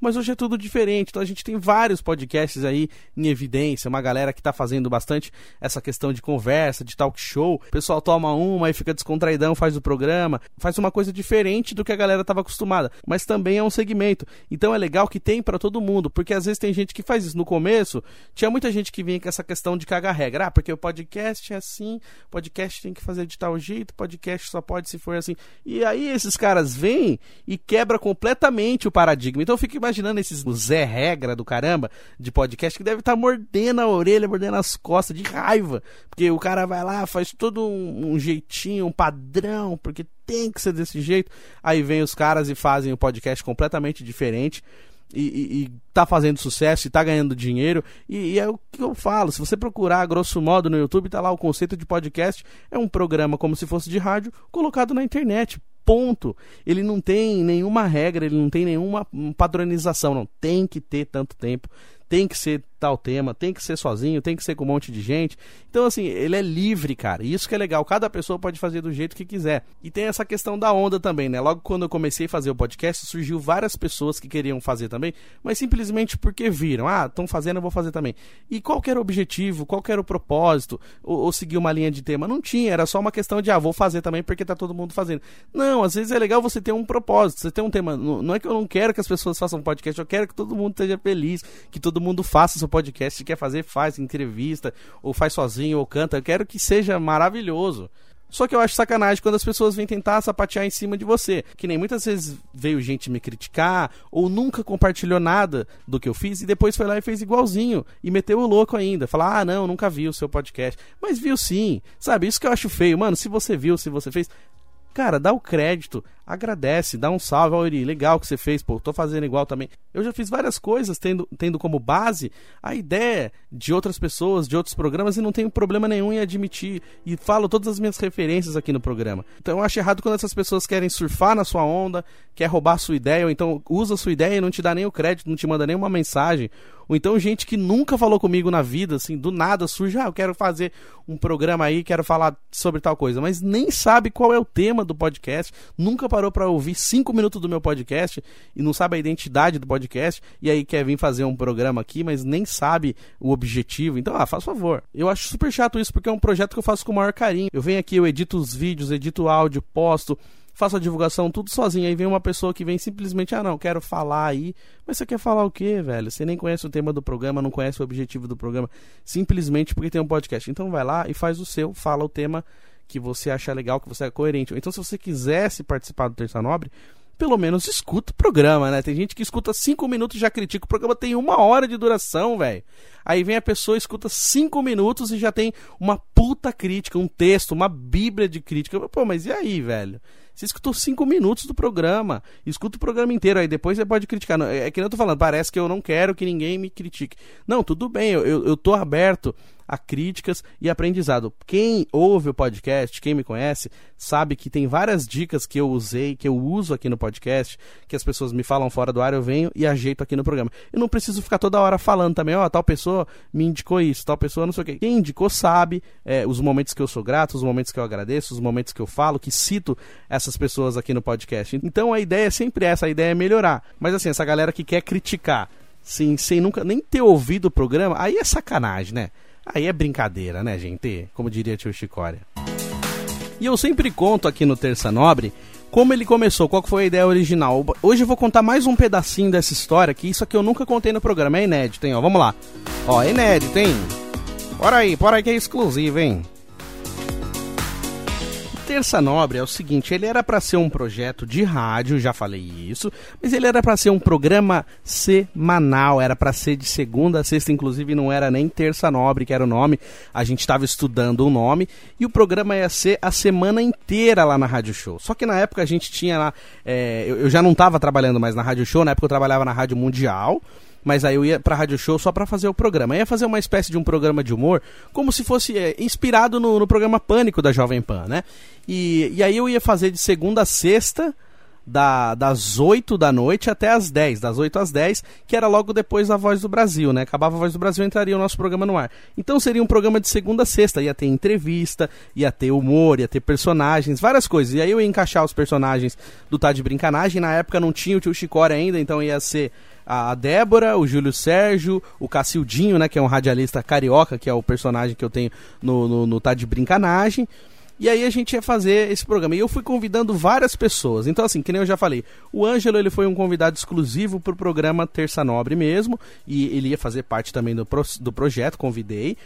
Mas hoje é tudo diferente. Então a gente tem vários podcasts aí em evidência, uma galera que tá fazendo bastante essa questão de conversa, de talk show. O pessoal toma uma e fica descontraidão, faz o programa, faz uma coisa diferente do que a galera tava acostumada, mas também é um segmento. Então é legal que tem para todo mundo, porque às vezes tem gente que faz isso. No começo, tinha muita gente que vinha com essa questão de cagar regra, ah, porque o podcast é assim, podcast tem que fazer de tal jeito, podcast só pode se for assim. E aí esses caras vêm e quebra completamente o paradigma. Então fica imaginando esses Zé Regra do caramba de podcast que deve estar tá mordendo a orelha, mordendo as costas de raiva. Porque o cara vai lá, faz todo um, um jeitinho, um padrão, porque tem que ser desse jeito. Aí vem os caras e fazem o um podcast completamente diferente. e, e, e tá fazendo sucesso e tá ganhando dinheiro. E, e, é o que eu falo. Se você procurar, grosso modo, no YouTube, tá lá o conceito de podcast. É um programa como se fosse de rádio, colocado na internet. Ponto. Ele não tem nenhuma regra, ele não tem nenhuma padronização. Não tem que ter tanto tempo tem que ser tal tema, tem que ser sozinho, tem que ser com um monte de gente. Então, assim, ele é livre, cara. Isso que é legal. Cada pessoa pode fazer do jeito que quiser. E tem essa questão da onda também, né? Logo quando eu comecei a fazer o podcast, surgiu várias pessoas que queriam fazer também, mas simplesmente porque viram. Ah, estão fazendo, eu vou fazer também. E qual era o objetivo? Qual era o propósito? Ou, ou seguir uma linha de tema? Não tinha. Era só uma questão de, ah, vou fazer também porque tá todo mundo fazendo. Não, às vezes é legal você ter um propósito. Você ter um tema. Não é que eu não quero que as pessoas façam podcast, eu quero que todo mundo esteja feliz, que todo mundo faça seu podcast. Se quer fazer, faz entrevista, ou faz sozinho, ou canta. Eu quero que seja maravilhoso. Só que eu acho sacanagem quando as pessoas vêm tentar sapatear em cima de você. Que nem muitas vezes veio gente me criticar, ou nunca compartilhou nada do que eu fiz, e depois foi lá e fez igualzinho. E meteu o louco ainda. Falar, ah, não, nunca vi o seu podcast. Mas viu sim. Sabe, isso que eu acho feio. Mano, se você viu, se você fez, cara, dá o crédito agradece, dá um salve, Iri, legal que você fez, pô, tô fazendo igual também. Eu já fiz várias coisas tendo, tendo como base a ideia de outras pessoas, de outros programas e não tenho problema nenhum em admitir e falo todas as minhas referências aqui no programa. Então eu acho errado quando essas pessoas querem surfar na sua onda, quer roubar a sua ideia, ou então usa a sua ideia e não te dá nem o crédito, não te manda nenhuma mensagem. Ou então gente que nunca falou comigo na vida, assim, do nada surge, ah, eu quero fazer um programa aí, quero falar sobre tal coisa, mas nem sabe qual é o tema do podcast, nunca parou para ouvir cinco minutos do meu podcast e não sabe a identidade do podcast, e aí quer vir fazer um programa aqui, mas nem sabe o objetivo. Então, ah, faz favor. Eu acho super chato isso, porque é um projeto que eu faço com o maior carinho. Eu venho aqui, eu edito os vídeos, edito o áudio, posto faço a divulgação tudo sozinho. Aí vem uma pessoa que vem simplesmente, ah, não, quero falar aí. Mas você quer falar o quê, velho? Você nem conhece o tema do programa, não conhece o objetivo do programa, simplesmente porque tem um podcast. Então vai lá e faz o seu, fala o tema que você acha legal, que você é coerente. Então, se você quisesse participar do Terça Nobre, pelo menos escuta o programa, né? Tem gente que escuta cinco minutos e já critica. O programa tem uma hora de duração, velho. Aí vem a pessoa, escuta cinco minutos e já tem uma puta crítica, um texto, uma bíblia de crítica. Pô, mas e aí, velho? Você escutou cinco minutos do programa. Escuta o programa inteiro, aí depois você pode criticar. É que nem eu tô falando, parece que eu não quero que ninguém me critique. Não, tudo bem, eu, eu, eu tô aberto a críticas e aprendizado. Quem ouve o podcast, quem me conhece, sabe que tem várias dicas que eu usei, que eu uso aqui no podcast, que as pessoas me falam fora do ar, eu venho e ajeito aqui no programa. Eu não preciso ficar toda hora falando também, ó, oh, tal pessoa me indicou isso, tal pessoa não sei o quê. Quem indicou sabe é, os momentos que eu sou grato, os momentos que eu agradeço, os momentos que eu falo, que cito essas pessoas aqui no podcast. Então a ideia é sempre essa, a ideia é melhorar. Mas assim, essa galera que quer criticar, sim, sem nunca nem ter ouvido o programa, aí é sacanagem, né? Aí é brincadeira, né, gente? Como diria tio Chicória. E eu sempre conto aqui no Terça Nobre como ele começou, qual foi a ideia original. Hoje eu vou contar mais um pedacinho dessa história, que isso aqui eu nunca contei no programa, é inédito, hein? Ó, vamos lá. Ó, é inédito, hein? Bora aí, bora aí que é exclusivo, hein? Terça Nobre é o seguinte, ele era para ser um projeto de rádio, já falei isso, mas ele era para ser um programa semanal, era para ser de segunda a sexta, inclusive não era nem Terça Nobre que era o nome, a gente estava estudando o nome e o programa ia ser a semana inteira lá na Rádio Show. Só que na época a gente tinha lá, é, eu, eu já não estava trabalhando mais na Rádio Show, na época eu trabalhava na Rádio Mundial mas aí eu ia pra Rádio Show só para fazer o programa. Eu ia fazer uma espécie de um programa de humor, como se fosse é, inspirado no, no, programa Pânico da Jovem Pan, né? E, e aí eu ia fazer de segunda a sexta, da, das 8 da noite até as 10, das 8 às 10, que era logo depois da Voz do Brasil, né? Acabava a Voz do Brasil, entraria o nosso programa no ar. Então seria um programa de segunda a sexta, ia ter entrevista, ia ter humor, ia ter personagens, várias coisas. E aí eu ia encaixar os personagens do Tá de Brincanagem, na época não tinha o tio Chicória ainda, então ia ser a Débora, o Júlio Sérgio, o Cacildinho, né, que é um radialista carioca, que é o personagem que eu tenho no, no, no Tá de Brincanagem. E aí a gente ia fazer esse programa. E eu fui convidando várias pessoas. Então, assim, que nem eu já falei, o Ângelo ele foi um convidado exclusivo para o programa Terça Nobre mesmo. E ele ia fazer parte também do, pro, do projeto, convidei.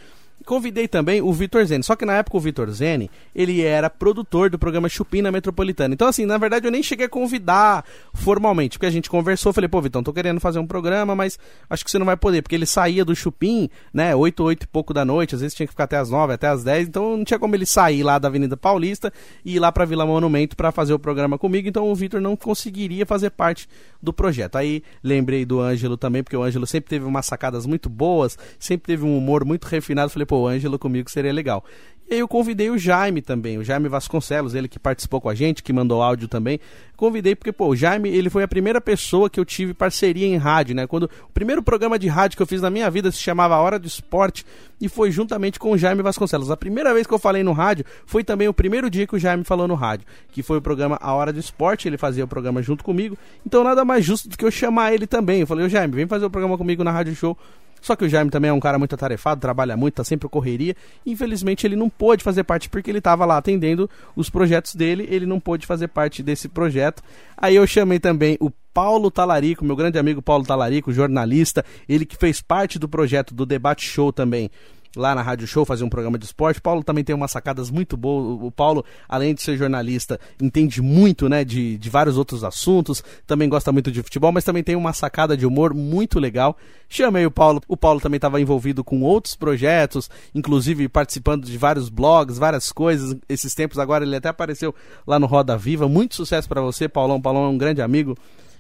Convidei também o Vitor Zene, só que na época o Vitor Zene, ele era produtor do programa Chupim na Metropolitana. Então assim, na verdade eu nem cheguei a convidar formalmente, porque a gente conversou, falei, pô, Vitão, tô querendo fazer um programa, mas acho que você não vai poder, porque ele saía do Chupim, né, 8, 8 e pouco da noite, às vezes tinha que ficar até as 9, até as 10, então não tinha como ele sair lá da Avenida Paulista e ir lá pra Vila Monumento para fazer o programa comigo, então o Vitor não conseguiria fazer parte do projeto. Aí lembrei do Ângelo também, porque o Ângelo sempre teve umas sacadas muito boas, sempre teve um humor muito refinado, falei, pô, pô, o Ângelo comigo seria legal. E aí eu convidei o Jaime também, o Jaime Vasconcelos, ele que participou com a gente, que mandou áudio também. Convidei porque, pô, o Jaime, ele foi a primeira pessoa que eu tive parceria em rádio, né? Quando o primeiro programa de rádio que eu fiz na minha vida se chamava Hora do Esporte e foi juntamente com o Jaime Vasconcelos. A primeira vez que eu falei no rádio foi também o primeiro dia que o Jaime falou no rádio, que foi o programa A Hora do Esporte, ele fazia o programa junto comigo. Então nada mais justo do que eu chamar ele também. Eu falei, ô Jaime, vem fazer o programa comigo na Rádio Show. Só que o Jaime também é um cara muito atarefado, trabalha muito, tá sempre correria. Infelizmente ele não pôde fazer parte porque ele estava lá atendendo os projetos dele, ele não pôde fazer parte desse projeto. Aí eu chamei também o Paulo Talarico, meu grande amigo Paulo Talarico, jornalista, ele que fez parte do projeto do Debate Show também lá na Rádio Show, fazer um programa de esporte. O Paulo também tem umas sacadas muito boas. O Paulo, além de ser jornalista, entende muito, né, de, de vários outros assuntos. Também gosta muito de futebol, mas também tem uma sacada de humor muito legal. Chamei o Paulo. O Paulo também estava envolvido com outros projetos, inclusive participando de vários blogs, várias coisas. Esses tempos agora ele até apareceu lá no Roda Viva. Muito sucesso para você, Paulão. Paulão é um grande amigo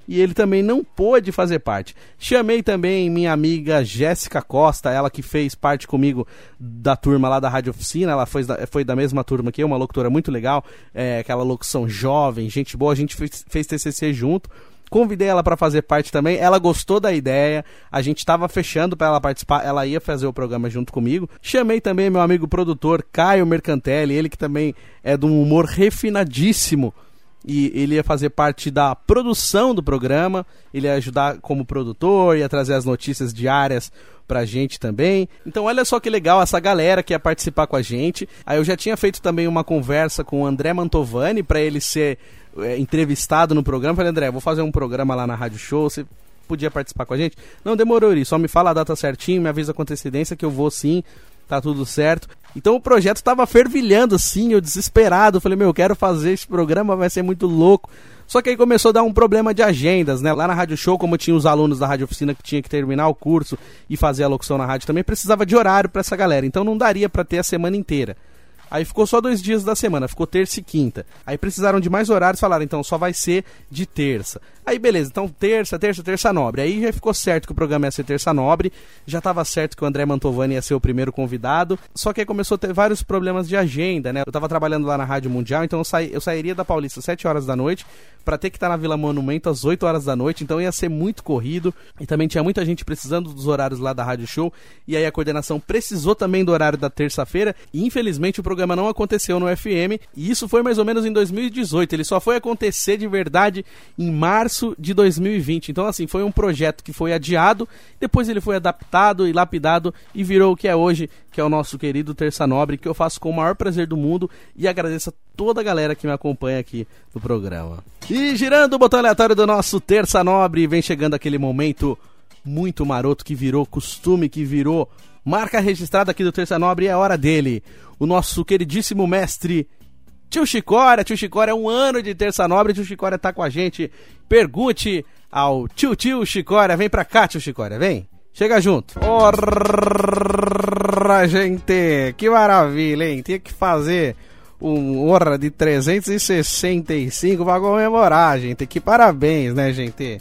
e ele também não pôde fazer parte. Chamei também minha amiga Jéssica Costa, ela que fez parte comigo da turma lá da Rádio Oficina, ela foi da, foi da mesma turma que eu, uma locutora muito legal, é, aquela locução jovem, gente boa, a gente fez, fez TCC junto. Convidei ela para fazer parte também. Ela gostou da ideia. A gente estava fechando para ela participar. Ela ia fazer o programa junto comigo. Chamei também meu amigo produtor Caio Mercantelli, ele que também é de um humor refinadíssimo e ele ia fazer parte da produção do programa, ele ia ajudar como produtor, ia trazer as notícias diárias pra gente também. Então olha só que legal essa galera que ia participar com a gente. Aí eu já tinha feito também uma conversa com o André Mantovani para ele ser é, entrevistado no programa. Falei, André, vou fazer um programa lá na Rádio Show, você podia participar com a gente? Não, demorou, Uri, só me fala a data certinho, me avisa com antecedência que eu vou sim tá tudo certo. Então o projeto estava fervilhando assim, eu desesperado, falei, meu, eu quero fazer esse programa, vai ser muito louco. Só que aí começou a dar um problema de agendas, né? Lá na Rádio Show, como tinha os alunos da Rádio Oficina que tinha que terminar o curso e fazer a locução na rádio também, precisava de horário para essa galera. Então não daria para ter a semana inteira. Aí ficou só dois dias da semana, ficou terça e quinta. Aí precisaram de mais horários, falaram, então só vai ser de terça. Aí beleza, então terça, terça, terça nobre. Aí já ficou certo que o programa ia ser terça nobre, já estava certo que o André Mantovani ia ser o primeiro convidado. Só que aí começou a ter vários problemas de agenda, né? Eu estava trabalhando lá na Rádio Mundial, então eu, eu sairia da Paulista às 7 horas da noite para ter que estar na Vila Monumento às 8 horas da noite, então ia ser muito corrido. E também tinha muita gente precisando dos horários lá da Rádio Show. E aí a coordenação precisou também do horário da terça-feira. E infelizmente o programa não aconteceu no FM. E isso foi mais ou menos em 2018. Ele só foi acontecer de verdade em março março de 2020. Então, assim, foi um projeto que foi adiado, depois ele foi adaptado e lapidado e virou o que é hoje, que é o nosso querido Terça Nobre, que eu faço com o maior prazer do mundo e agradeço a toda a galera que me acompanha aqui no programa. E girando o botão aleatório do nosso Terça Nobre, vem chegando aquele momento muito maroto que virou costume, que virou marca registrada aqui do Terça Nobre, é hora dele. O nosso queridíssimo mestre Tio Chicória, tio Chicória, é um ano de terça nobre, tio Chicória tá com a gente. Pergunte ao tio tio Chicória, vem pra cá, tio Chicória, vem. Chega junto. Ora, gente, que maravilha, hein? Tinha que fazer um hora de 365 pra comemorar, gente. Que parabéns, né, gente?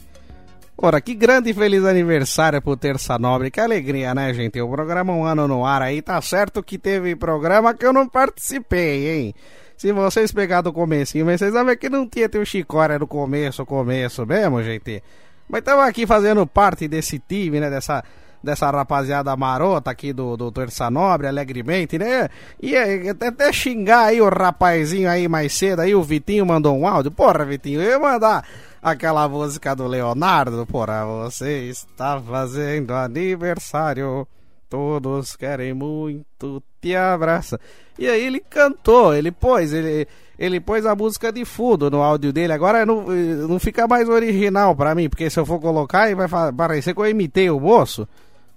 Ora, que grande e feliz aniversário pro Terça Nobre. Que alegria, né, gente? O programa Um Ano no Ar aí, tá certo que teve programa que eu não participei, hein? Se vocês pegarem do comecinho, mas vocês sabem que não tinha teu Chicória no começo, começo mesmo, gente. Mas estamos aqui fazendo parte desse time, né? Dessa, dessa rapaziada marota aqui do, do Terça Nobre, alegremente, né? E até, até xingar aí o rapazinho aí mais cedo, aí o Vitinho mandou um áudio. Porra, Vitinho, eu ia mandar aquela música do Leonardo, porra, você está fazendo aniversário. Todos querem muito te abraçar. E aí ele cantou, ele pôs, ele, ele pôs a música de fundo no áudio dele. Agora não, não fica mais original para mim, porque se eu for colocar, vai parecer que eu imitei o moço.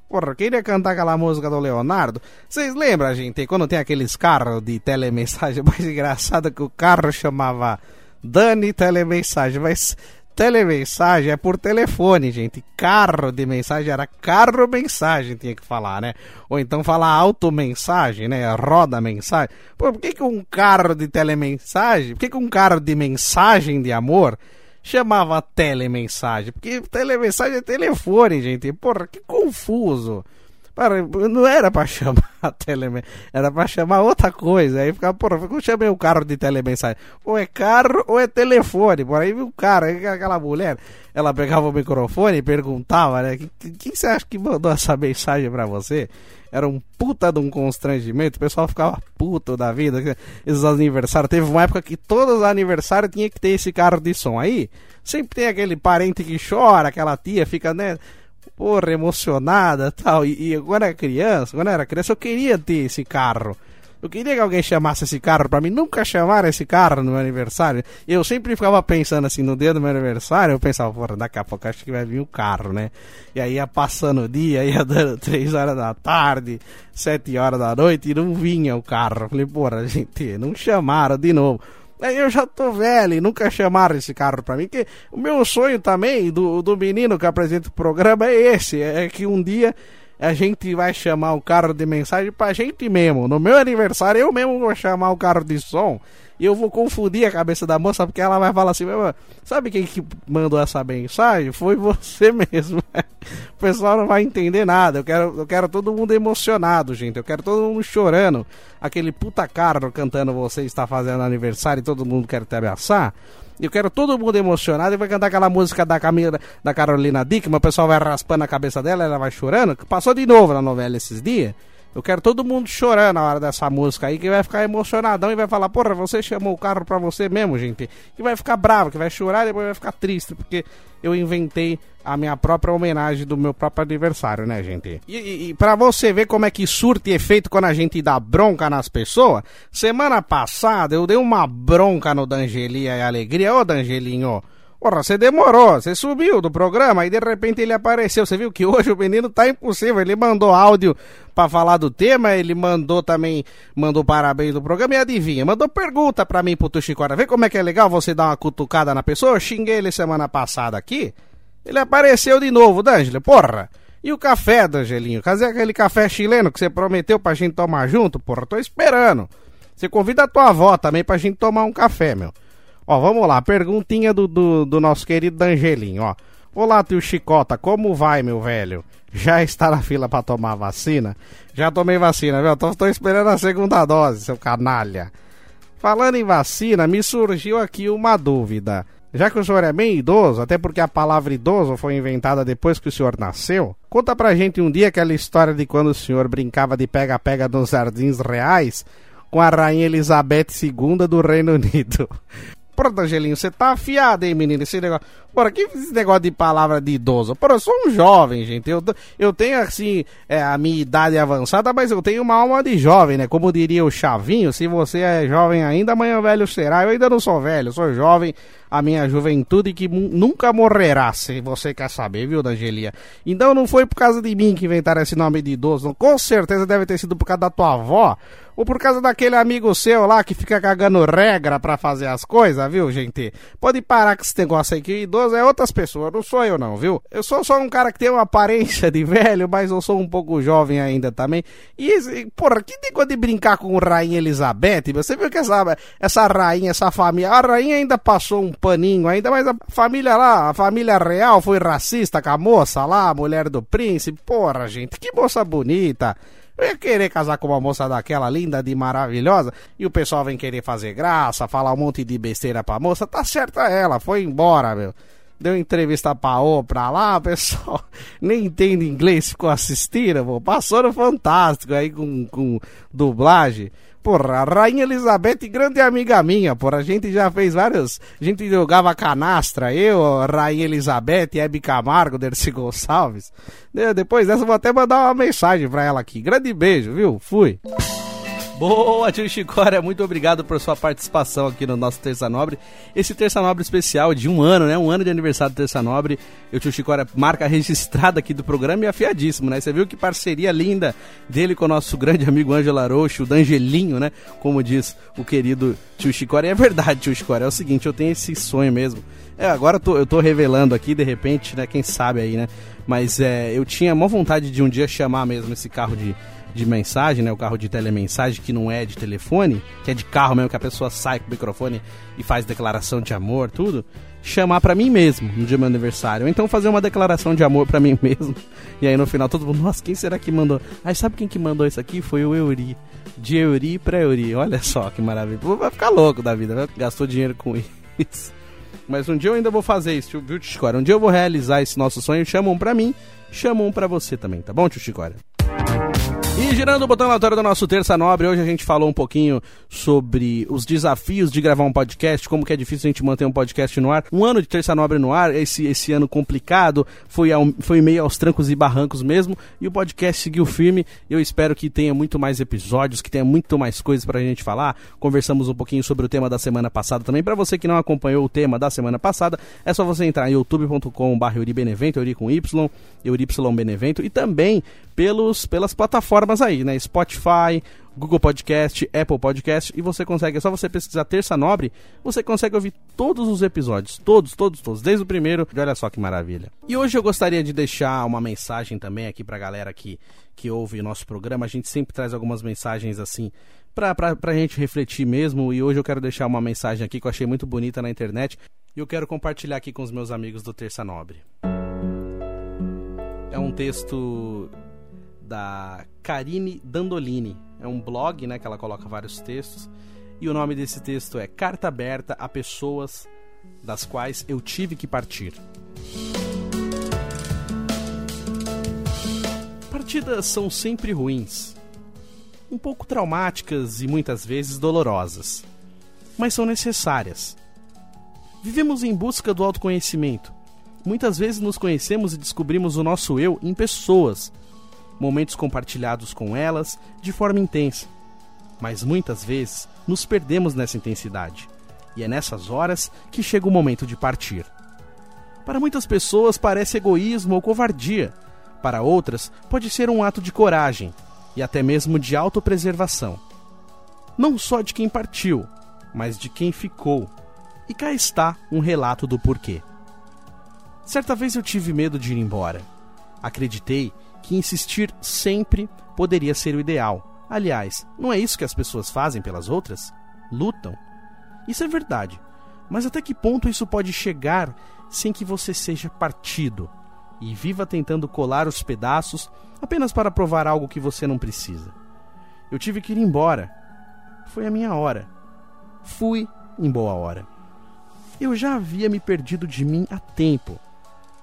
Porra, queria cantar aquela música do Leonardo. Vocês lembram, gente, quando tem aqueles carros de telemensagem mais engraçado que o carro chamava Dani Telemensagem, mas telemensagem é por telefone, gente. Carro de mensagem era carro mensagem, tinha que falar, né? Ou então falar automensagem, né? Roda mensagem. Pô, por que, que um carro de telemensagem, por que, que um carro de mensagem de amor chamava telemensagem? Porque telemensagem é telefone, gente. Porra, que confuso. Para, não era pra chamar telemensagem, era pra chamar outra coisa. Aí ficava, porra, eu chamei o carro de telemensagem. Ou é carro ou é telefone. Por aí o cara, aquela mulher, ela pegava o microfone e perguntava, né? Quem você acha que mandou essa mensagem pra você? Era um puta de um constrangimento, o pessoal ficava puto da vida. Esses aniversários. Teve uma época que todos os aniversários tinha que ter esse carro de som. Aí sempre tem aquele parente que chora, aquela tia fica, né? Porra, emocionada tal. E, e quando era criança, quando era criança, eu queria ter esse carro. Eu queria que alguém chamasse esse carro para mim. Nunca chamaram esse carro no meu aniversário. Eu sempre ficava pensando assim, no dia do meu aniversário, eu pensava, porra, daqui a pouco acho que vai vir o carro, né? E aí ia passando o dia, ia dando 3 horas da tarde, 7 horas da noite e não vinha o carro. Eu falei, porra, gente, não chamaram de novo. Eu já tô velho e nunca chamaram esse carro pra mim. Que o meu sonho também do, do menino que apresenta o programa é esse: é que um dia a gente vai chamar o carro de mensagem pra gente mesmo. No meu aniversário, eu mesmo vou chamar o carro de som e eu vou confundir a cabeça da moça, porque ela vai falar assim: sabe quem que mandou essa mensagem? Foi você mesmo. o pessoal não vai entender nada. Eu quero, eu quero todo mundo emocionado, gente. Eu quero todo mundo chorando. Aquele puta carro cantando Você está fazendo aniversário e todo mundo quer te abraçar. Eu quero todo mundo emocionado e vai cantar aquela música da Camila, da Carolina Dickman. O pessoal vai raspando a cabeça dela, ela vai chorando. Passou de novo na novela esses dias. Eu quero todo mundo chorando na hora dessa música aí, que vai ficar emocionadão e vai falar, porra, você chamou o carro pra você mesmo, gente. Que vai ficar bravo, que vai chorar e depois vai ficar triste, porque eu inventei a minha própria homenagem do meu próprio aniversário, né, gente? E, e, e pra você ver como é que surte efeito quando a gente dá bronca nas pessoas, semana passada eu dei uma bronca no Dangelia e Alegria. Ô, Dangelinho, Porra, você demorou, você subiu do programa e de repente ele apareceu. Você viu que hoje o menino tá impossível. Ele mandou áudio para falar do tema, ele mandou também, mandou parabéns do programa e adivinha, mandou pergunta para mim pro Tuxicora. Vê como é que é legal você dar uma cutucada na pessoa? Eu xinguei ele semana passada aqui. Ele apareceu de novo, D'Angelo, porra. E o café, D'Angelinho? Cadê aquele café chileno que você prometeu pra gente tomar junto? Porra, tô esperando. Você convida a tua avó também pra gente tomar um café, meu. Ó, vamos lá, perguntinha do, do, do nosso querido Angelinho, ó. Olá, tio Chicota, como vai, meu velho? Já está na fila para tomar vacina? Já tomei vacina, viu? Tô, tô esperando a segunda dose, seu canalha. Falando em vacina, me surgiu aqui uma dúvida. Já que o senhor é bem idoso, até porque a palavra idoso foi inventada depois que o senhor nasceu, conta pra gente um dia aquela história de quando o senhor brincava de pega-pega nos jardins reais com a rainha Elizabeth II do Reino Unido. Pronto, Angelinho, você tá afiado, hein, menino? Esse negócio. Porra, que esse negócio de palavra de idoso? Porra, eu sou um jovem, gente. Eu, eu tenho, assim, é, a minha idade avançada, mas eu tenho uma alma de jovem, né? Como diria o Chavinho, se você é jovem ainda, amanhã velho será. Eu ainda não sou velho, sou jovem, a minha juventude que nunca morrerá, se você quer saber, viu, Angelia? Então não foi por causa de mim que inventaram esse nome de idoso. Com certeza deve ter sido por causa da tua avó ou por causa daquele amigo seu lá que fica cagando regra para fazer as coisas, viu, gente? Pode parar com esse negócio aí que idoso é outras pessoas, não sou eu não, viu? Eu sou só um cara que tem uma aparência de velho, mas eu sou um pouco jovem ainda também. E, porra, que negócio de brincar com o Rainha Elizabeth? Você viu que essa, essa rainha, essa família, a rainha ainda passou um paninho ainda, mas a família lá, a família real foi racista com a moça lá, a mulher do príncipe. Porra, gente, que moça bonita. Eu ia querer casar com uma moça daquela linda de maravilhosa e o pessoal vem querer fazer graça, falar um monte de besteira pra moça. Tá certa ela, foi embora, meu. Deu entrevista pra Oprah lá, o pessoal nem entende inglês, ficou assistindo, pô. Passou no Fantástico aí com, com dublagem. Porra, a Rainha Elizabeth, grande amiga minha, porra. A gente já fez vários. A gente jogava canastra, eu, Rainha Elizabeth, Hebe Camargo, Dercy Gonçalves. Depois dessa, vou até mandar uma mensagem pra ela aqui. Grande beijo, viu? Fui. Boa, tio Chicória, muito obrigado por sua participação aqui no nosso Terça Nobre. Esse Terça Nobre especial de um ano, né? Um ano de aniversário do Terça Nobre. E o tio Chicória, marca registrada aqui do programa e afiadíssimo, né? Você viu que parceria linda dele com o nosso grande amigo Ângelo Arocho, o Dangelinho, né? Como diz o querido tio Chicória. E é verdade, tio Chicória, é o seguinte, eu tenho esse sonho mesmo. É, agora eu tô, eu tô revelando aqui, de repente, né? Quem sabe aí, né? Mas é, eu tinha uma vontade de um dia chamar mesmo esse carro de de mensagem, né? O carro de telemensagem que não é de telefone, que é de carro mesmo, que a pessoa sai com o microfone e faz declaração de amor, tudo. Chamar para mim mesmo no dia do meu aniversário. Ou então fazer uma declaração de amor para mim mesmo. E aí no final todo mundo, nossa, quem será que mandou? Aí sabe quem que mandou isso aqui? Foi o Euri. De Euri pra Euri. Olha só que maravilha. Vai ficar louco da vida? Gastou dinheiro com isso. Mas um dia eu ainda vou fazer isso, viu, Chicória? Um dia eu vou realizar esse nosso sonho. Chamam um pra mim, chamam um pra você também, tá bom, Chicória? E girando o botão aleatório do nosso Terça Nobre, hoje a gente falou um pouquinho sobre os desafios de gravar um podcast, como que é difícil a gente manter um podcast no ar. Um ano de Terça Nobre no ar, esse, esse ano complicado, foi, ao, foi meio aos trancos e barrancos mesmo, e o podcast seguiu firme. Eu espero que tenha muito mais episódios, que tenha muito mais coisas pra gente falar. Conversamos um pouquinho sobre o tema da semana passada também. Para você que não acompanhou o tema da semana passada, é só você entrar em youtube.com.br Euri com Y, Euri Benevento, e também pelos, pelas plataformas aí, né? Spotify, Google Podcast, Apple Podcast, e você consegue, é só você pesquisar Terça Nobre, você consegue ouvir todos os episódios, todos, todos, todos, desde o primeiro, olha só que maravilha. E hoje eu gostaria de deixar uma mensagem também aqui pra galera que, que ouve o nosso programa, a gente sempre traz algumas mensagens assim, pra, pra, pra gente refletir mesmo, e hoje eu quero deixar uma mensagem aqui que eu achei muito bonita na internet, e eu quero compartilhar aqui com os meus amigos do Terça Nobre. É um texto da Karine Dandolini. É um blog, né, que ela coloca vários textos. E o nome desse texto é Carta aberta a pessoas das quais eu tive que partir. Partidas são sempre ruins, um pouco traumáticas e muitas vezes dolorosas, mas são necessárias. Vivemos em busca do autoconhecimento. Muitas vezes nos conhecemos e descobrimos o nosso eu em pessoas, momentos compartilhados com elas de forma intensa. Mas muitas vezes nos perdemos nessa intensidade, e é nessas horas que chega o momento de partir. Para muitas pessoas parece egoísmo ou covardia, para outras pode ser um ato de coragem e até mesmo de autopreservação. Não só de quem partiu, mas de quem ficou. E cá está um relato do porquê. Certa vez eu tive medo de ir embora. Acreditei que insistir sempre poderia ser o ideal. Aliás, não é isso que as pessoas fazem pelas outras? Lutam. Isso é verdade. Mas até que ponto isso pode chegar sem que você seja partido e viva tentando colar os pedaços apenas para provar algo que você não precisa? Eu tive que ir embora. Foi a minha hora. Fui em boa hora. Eu já havia me perdido de mim há tempo.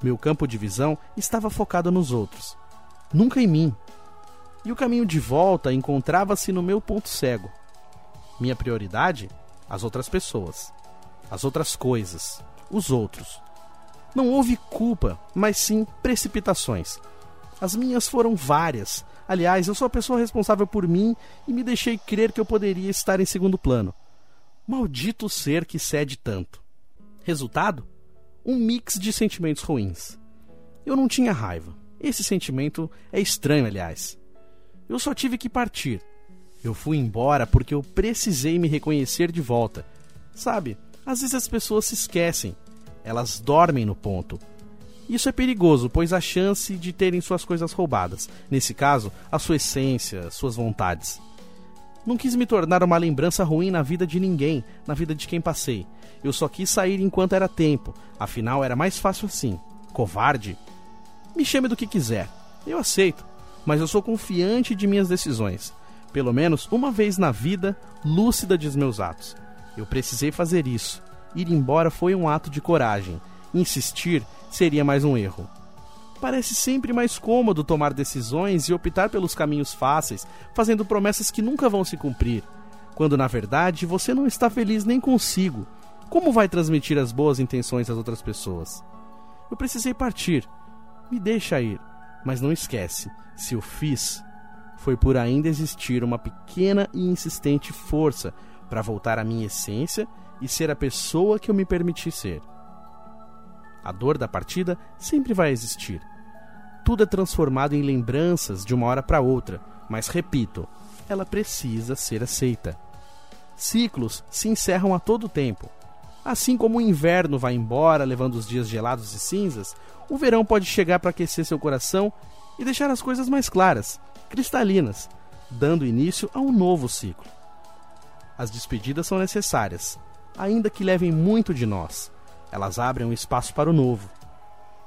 Meu campo de visão estava focado nos outros nunca em mim. E o caminho de volta encontrava-se no meu ponto cego. Minha prioridade? As outras pessoas, as outras coisas, os outros. Não houve culpa, mas sim precipitações. As minhas foram várias. Aliás, eu sou a pessoa responsável por mim e me deixei crer que eu poderia estar em segundo plano. Maldito ser que cede tanto. Resultado? Um mix de sentimentos ruins. Eu não tinha raiva. Esse sentimento é estranho, aliás. Eu só tive que partir. Eu fui embora porque eu precisei me reconhecer de volta. Sabe, às vezes as pessoas se esquecem. Elas dormem no ponto. Isso é perigoso, pois há chance de terem suas coisas roubadas. Nesse caso, a sua essência, suas vontades. Não quis me tornar uma lembrança ruim na vida de ninguém, na vida de quem passei. Eu só quis sair enquanto era tempo, afinal era mais fácil assim. Covarde? Me chame do que quiser. Eu aceito, mas eu sou confiante de minhas decisões. Pelo menos uma vez na vida, lúcida de meus atos. Eu precisei fazer isso. Ir embora foi um ato de coragem. Insistir seria mais um erro. Parece sempre mais cômodo tomar decisões e optar pelos caminhos fáceis, fazendo promessas que nunca vão se cumprir, quando na verdade você não está feliz nem consigo. Como vai transmitir as boas intenções às outras pessoas? Eu precisei partir, me deixa ir, mas não esquece: se o fiz, foi por ainda existir uma pequena e insistente força para voltar à minha essência e ser a pessoa que eu me permiti ser. A dor da partida sempre vai existir. Tudo é transformado em lembranças de uma hora para outra, mas repito, ela precisa ser aceita. Ciclos se encerram a todo tempo. Assim como o inverno vai embora, levando os dias gelados e cinzas, o verão pode chegar para aquecer seu coração e deixar as coisas mais claras, cristalinas, dando início a um novo ciclo. As despedidas são necessárias, ainda que levem muito de nós. Elas abrem um espaço para o novo,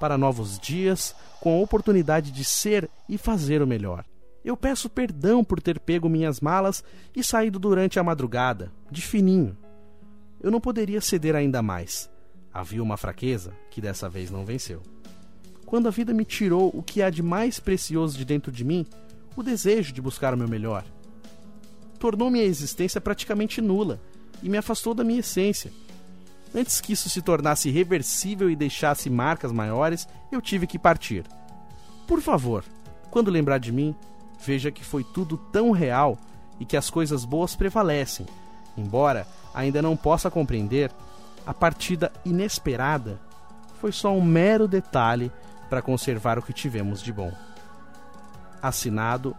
para novos dias, com a oportunidade de ser e fazer o melhor. Eu peço perdão por ter pego minhas malas e saído durante a madrugada, de fininho. Eu não poderia ceder ainda mais. Havia uma fraqueza que dessa vez não venceu. Quando a vida me tirou o que há de mais precioso de dentro de mim, o desejo de buscar o meu melhor, tornou minha existência praticamente nula e me afastou da minha essência. Antes que isso se tornasse irreversível e deixasse marcas maiores, eu tive que partir. Por favor, quando lembrar de mim, veja que foi tudo tão real e que as coisas boas prevalecem. Embora ainda não possa compreender, a partida inesperada foi só um mero detalhe para conservar o que tivemos de bom. Assinado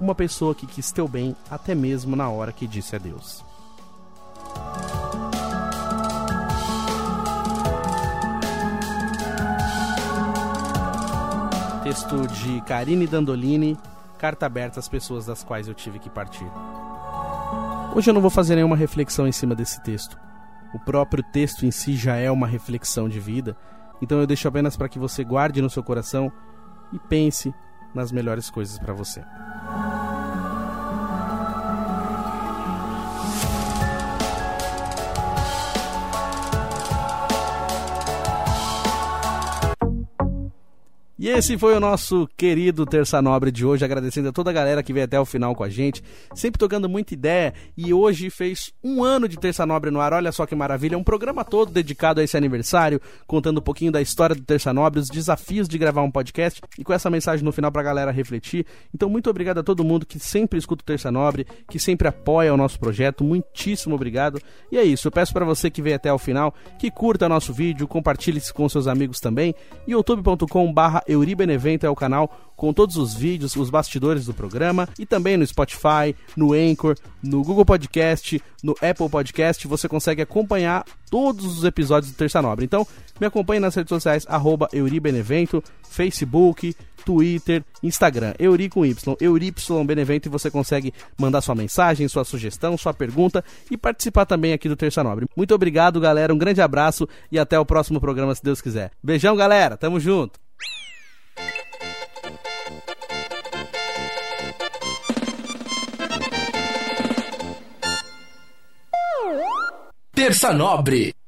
uma pessoa que quis teu bem até mesmo na hora que disse adeus. Texto de Karine Dandolini, carta aberta às pessoas das quais eu tive que partir. Hoje eu não vou fazer nenhuma reflexão em cima desse texto. O próprio texto em si já é uma reflexão de vida, então eu deixo apenas para que você guarde no seu coração e pense nas melhores coisas para você. E esse foi o nosso querido Terça Nobre de hoje, agradecendo a toda a galera que veio até o final com a gente, sempre tocando muita ideia. E hoje fez um ano de Terça Nobre no ar, olha só que maravilha, um programa todo dedicado a esse aniversário, contando um pouquinho da história do Terça Nobre, os desafios de gravar um podcast e com essa mensagem no final pra galera refletir. Então, muito obrigado a todo mundo que sempre escuta o Terça Nobre, que sempre apoia o nosso projeto, muitíssimo obrigado. E é isso, eu peço para você que veio até o final que curta nosso vídeo, compartilhe com seus amigos também, youtube.com/barra Euri Benevento é o canal com todos os vídeos, os bastidores do programa e também no Spotify, no Anchor, no Google Podcast, no Apple Podcast. Você consegue acompanhar todos os episódios do Terça Nobre. Então, me acompanhe nas redes sociais, arroba Euribenevento, Facebook, Twitter, Instagram, Euri com Y, EurY Benevento, e você consegue mandar sua mensagem, sua sugestão, sua pergunta e participar também aqui do Terça Nobre. Muito obrigado, galera, um grande abraço e até o próximo programa, se Deus quiser. Beijão, galera, tamo junto! Terça Nobre